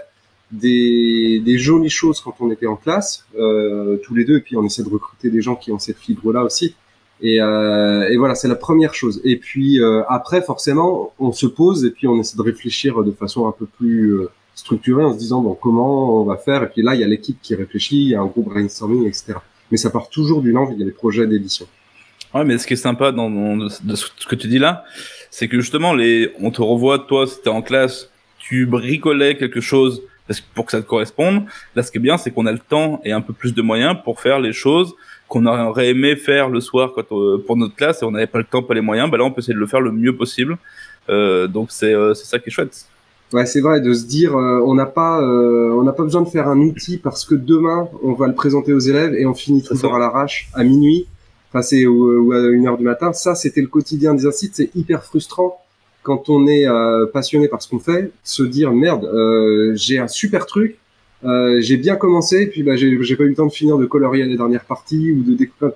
des, des jolies choses quand on était en classe, euh, tous les deux. Et puis on essaie de recruter des gens qui ont cette fibre-là aussi. Et, euh, et, voilà, c'est la première chose. Et puis euh, après, forcément, on se pose et puis on essaie de réfléchir de façon un peu plus euh, structuré en se disant bon comment on va faire? Et puis là il y a l'équipe qui réfléchit, il y a un gros brainstorming etc. Mais ça part toujours d'une envie, il y a des projets d'édition. Ouais, mais ce qui est sympa dans, dans ce que tu dis là, c'est que justement les, on te revoit toi, c'était en classe, tu bricolais quelque chose pour que ça te corresponde. Là, ce qui est bien, c'est qu'on a le temps et un peu plus de moyens pour faire les choses qu'on aurait aimé faire le soir quand, euh, pour notre classe et on n'avait pas le temps, pas les moyens. Bah là, on peut essayer de le faire le mieux possible. Euh, donc c'est euh, c'est ça qui est chouette. Ouais, c'est vrai de se dire euh, on n'a pas euh, on n'a pas besoin de faire un outil parce que demain on va le présenter aux élèves et on finit toujours à l'arrache à minuit, enfin c'est ou, à une heure du matin. Ça c'était le quotidien des instituts, c'est hyper frustrant quand on est euh, passionné par ce qu'on fait, se dire merde j'ai un super truc, j'ai bien commencé puis bah j'ai j'ai pas eu le temps de finir de colorier les dernières parties ou de découvrir.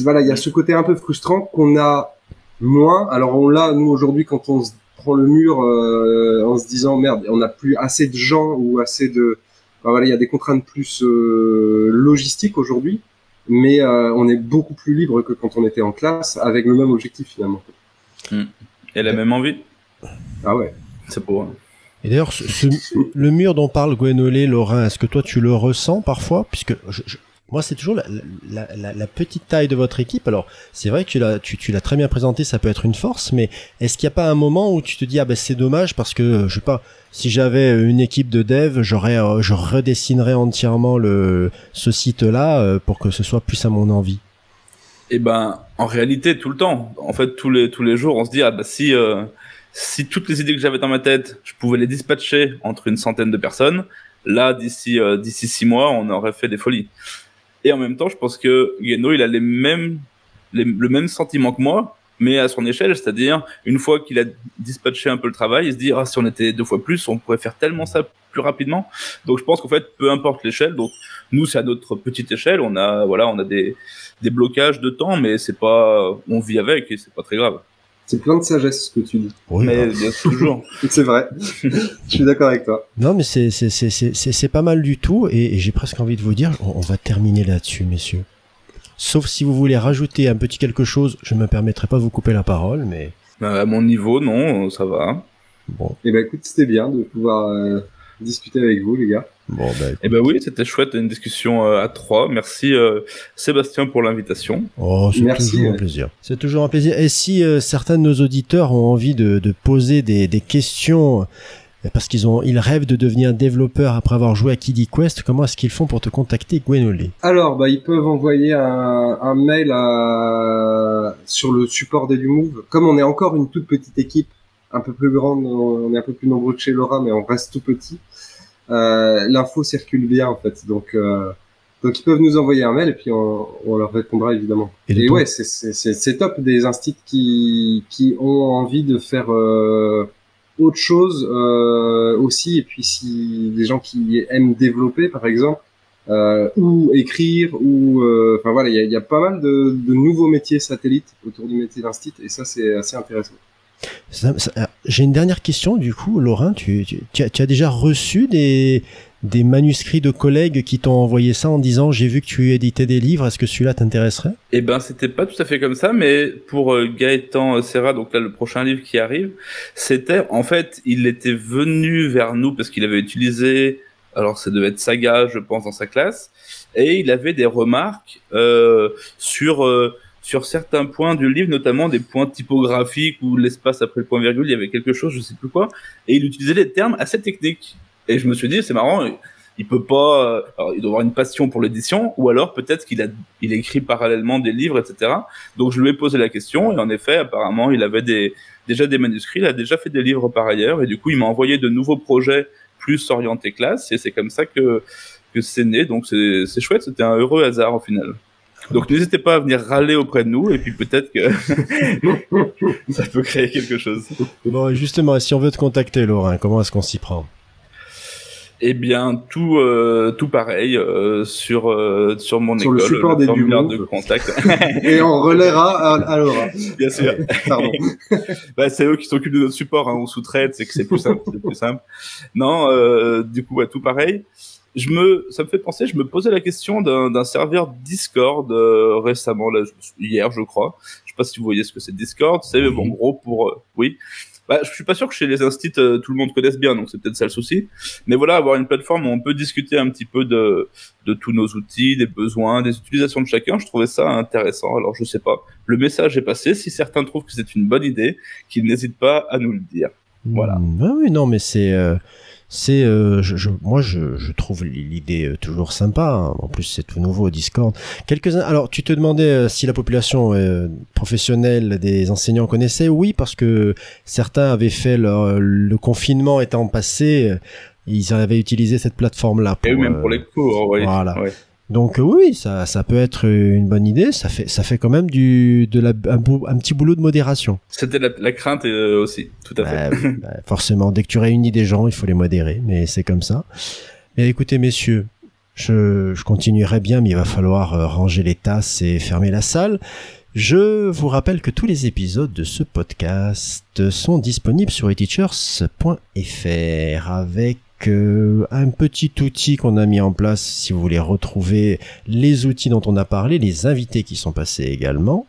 Voilà, il y a ce côté un peu frustrant qu'on a moins. Alors on l'a nous aujourd'hui quand on se prend le mur euh, en se disant merde, on n'a plus assez de gens ou assez de voilà, il y a des contraintes plus euh, logistiques aujourd'hui, mais euh, on est beaucoup plus libre que quand on était en classe avec le même objectif finalement. Mmh. Et la même envie? Ah ouais. C'est beau. Hein. Et d'ailleurs, le mur dont parle Gwenolé, Laurent, est-ce que toi tu le ressens parfois? Puisque je, moi, c'est toujours la, la, la, la, petite taille de votre équipe. Alors, c'est vrai que tu l'as, très bien présenté, ça peut être une force, mais est-ce qu'il n'y a pas un moment où tu te dis ah ben c'est dommage parce que je sais pas, si j'avais une équipe de dev, j'aurais, euh, je redessinerais entièrement le ce site-là euh, pour que ce soit plus à mon envie? Eh ben, en réalité, tout le temps. En fait, tous les tous les jours, on se dit ah bah si euh, si toutes les idées que j'avais dans ma tête, je pouvais les dispatcher entre une centaine de personnes. Là, d'ici d'ici six mois, on aurait fait des folies. Et en même temps, je pense que Geno, il a les mêmes, le même sentiment que moi, mais à son échelle, c'est-à-dire une fois qu'il a dispatché un peu le travail, il se dit ah si on était deux fois plus, on pourrait faire tellement ça plus rapidement. Donc je pense qu'en fait, peu importe l'échelle, donc nous c'est à notre petite échelle, on a voilà, on a des des blocages de temps, mais c'est pas, on vit avec et c'est pas très grave. C'est plein de sagesse ce que tu dis. Oui, mais bah. bien toujours. c'est vrai. Je suis d'accord avec toi. Non, mais c'est c'est c'est c'est c'est pas mal du tout et, et j'ai presque envie de vous dire, on, on va terminer là-dessus, messieurs. Sauf si vous voulez rajouter un petit quelque chose, je me permettrai pas de vous couper la parole, mais. à mon niveau, non, ça va. Bon. Et eh ben écoute, c'était bien de pouvoir euh, discuter avec vous, les gars. Bon, bah, eh ben oui, c'était chouette, une discussion euh, à trois. Merci euh, Sébastien pour l'invitation. Oh, c'est toujours un plaisir. C'est toujours un plaisir. Et si euh, certains de nos auditeurs ont envie de, de poser des, des questions parce qu'ils ont, ils rêvent de devenir développeurs après avoir joué à Kiddy Quest. Comment est-ce qu'ils font pour te contacter, Gwenolé Alors, bah, ils peuvent envoyer un, un mail à, sur le support d'EduMove. Comme on est encore une toute petite équipe, un peu plus grande, on est un peu plus nombreux que chez Laura, mais on reste tout petit. Euh, l'info circule bien en fait. Donc euh, donc ils peuvent nous envoyer un mail et puis on, on leur répondra évidemment. Et, ouais, c'est top des instituts qui qui ont envie de faire euh, autre chose euh, aussi. Et puis si des gens qui aiment développer par exemple euh, ou écrire ou enfin voilà, il y a, y a, pas mal de, de nouveaux métiers satellites autour du métier d'institut et ça c'est assez intéressant. J'ai une dernière question du coup, Laurent. Tu, as, déjà reçu des, des manuscrits de collègues qui t'ont envoyé ça en disant j'ai vu que tu éditais des livres, est-ce que celui-là t'intéresserait? Eh ben, c'était pas tout à fait comme ça, mais pour euh, Gaëtan Serra, donc là le prochain livre qui arrive, c'était en fait il était venu vers nous parce qu'il avait utilisé, alors ça devait être Saga, je pense, dans sa classe, et il avait des remarques euh, sur euh, sur certains points du livre, notamment des points typographiques ou l'espace après le point virgule, il y avait quelque chose, je sais plus quoi, et il utilisait des termes assez techniques. Et je me suis dit, c'est marrant, il peut pas, alors, il doit avoir une passion pour l'édition, ou alors peut-être qu'il a, il écrit parallèlement des livres, etc. Donc je lui ai posé la question, et en effet, apparemment, il avait des, déjà des manuscrits, il a déjà fait des livres par ailleurs, et du coup, il m'a envoyé de nouveaux projets plus orientés classe, et c'est comme ça que que c'est né. Donc c'est chouette, c'était un heureux hasard au final. Donc n'hésitez pas à venir râler auprès de nous et puis peut-être que ça peut créer quelque chose. Bon, justement, si on veut te contacter, Laurent, comment est-ce qu'on s'y prend? Eh bien, tout, euh, tout pareil euh, sur euh, sur mon sur école, le support des de contact. Et on relaiera à, à Laura. Bien sûr. Pardon. bah, c'est eux qui s'occupent de notre support. Hein, on sous-traite, c'est que c'est plus simple. c'est plus simple. Non, euh, du coup, ouais, tout pareil je me, ça me fait penser, je me posais la question d'un serveur Discord euh, récemment, là, hier je crois. Je sais pas si vous voyez ce que c'est Discord. C'est en gros pour, euh, oui. Bah, je suis pas sûr que chez les instits euh, tout le monde connaisse bien, donc c'est peut-être ça le souci. Mais voilà, avoir une plateforme où on peut discuter un petit peu de, de tous nos outils, des besoins, des utilisations de chacun, je trouvais ça intéressant. Alors je sais pas, le message est passé. Si certains trouvent que c'est une bonne idée, qu'ils n'hésitent pas à nous le dire. Voilà. Mmh, oui, non, mais c'est c'est euh, je, moi je, je trouve l'idée euh, toujours sympa hein. en plus c'est tout nouveau Discord quelques alors tu te demandais euh, si la population professionnelle des enseignants connaissait oui parce que certains avaient fait leur, le confinement étant passé ils avaient utilisé cette plateforme là pour, et même pour les cours oui. voilà donc oui, ça, ça peut être une bonne idée. Ça fait, ça fait quand même du, de la, un, un petit boulot de modération. C'était la, crainte euh, aussi, tout à fait. Bah, bah, forcément, dès que tu réunis des gens, il faut les modérer, mais c'est comme ça. Mais écoutez, messieurs, je, je continuerai bien, mais il va falloir euh, ranger les tasses et fermer la salle. Je vous rappelle que tous les épisodes de ce podcast sont disponibles sur eteachers.fr avec un petit outil qu'on a mis en place si vous voulez retrouver les outils dont on a parlé, les invités qui sont passés également.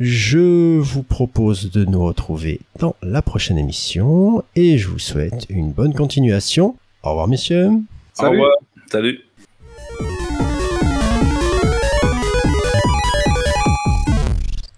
Je vous propose de nous retrouver dans la prochaine émission et je vous souhaite une bonne continuation. Au revoir messieurs. Salut. Au revoir. Salut.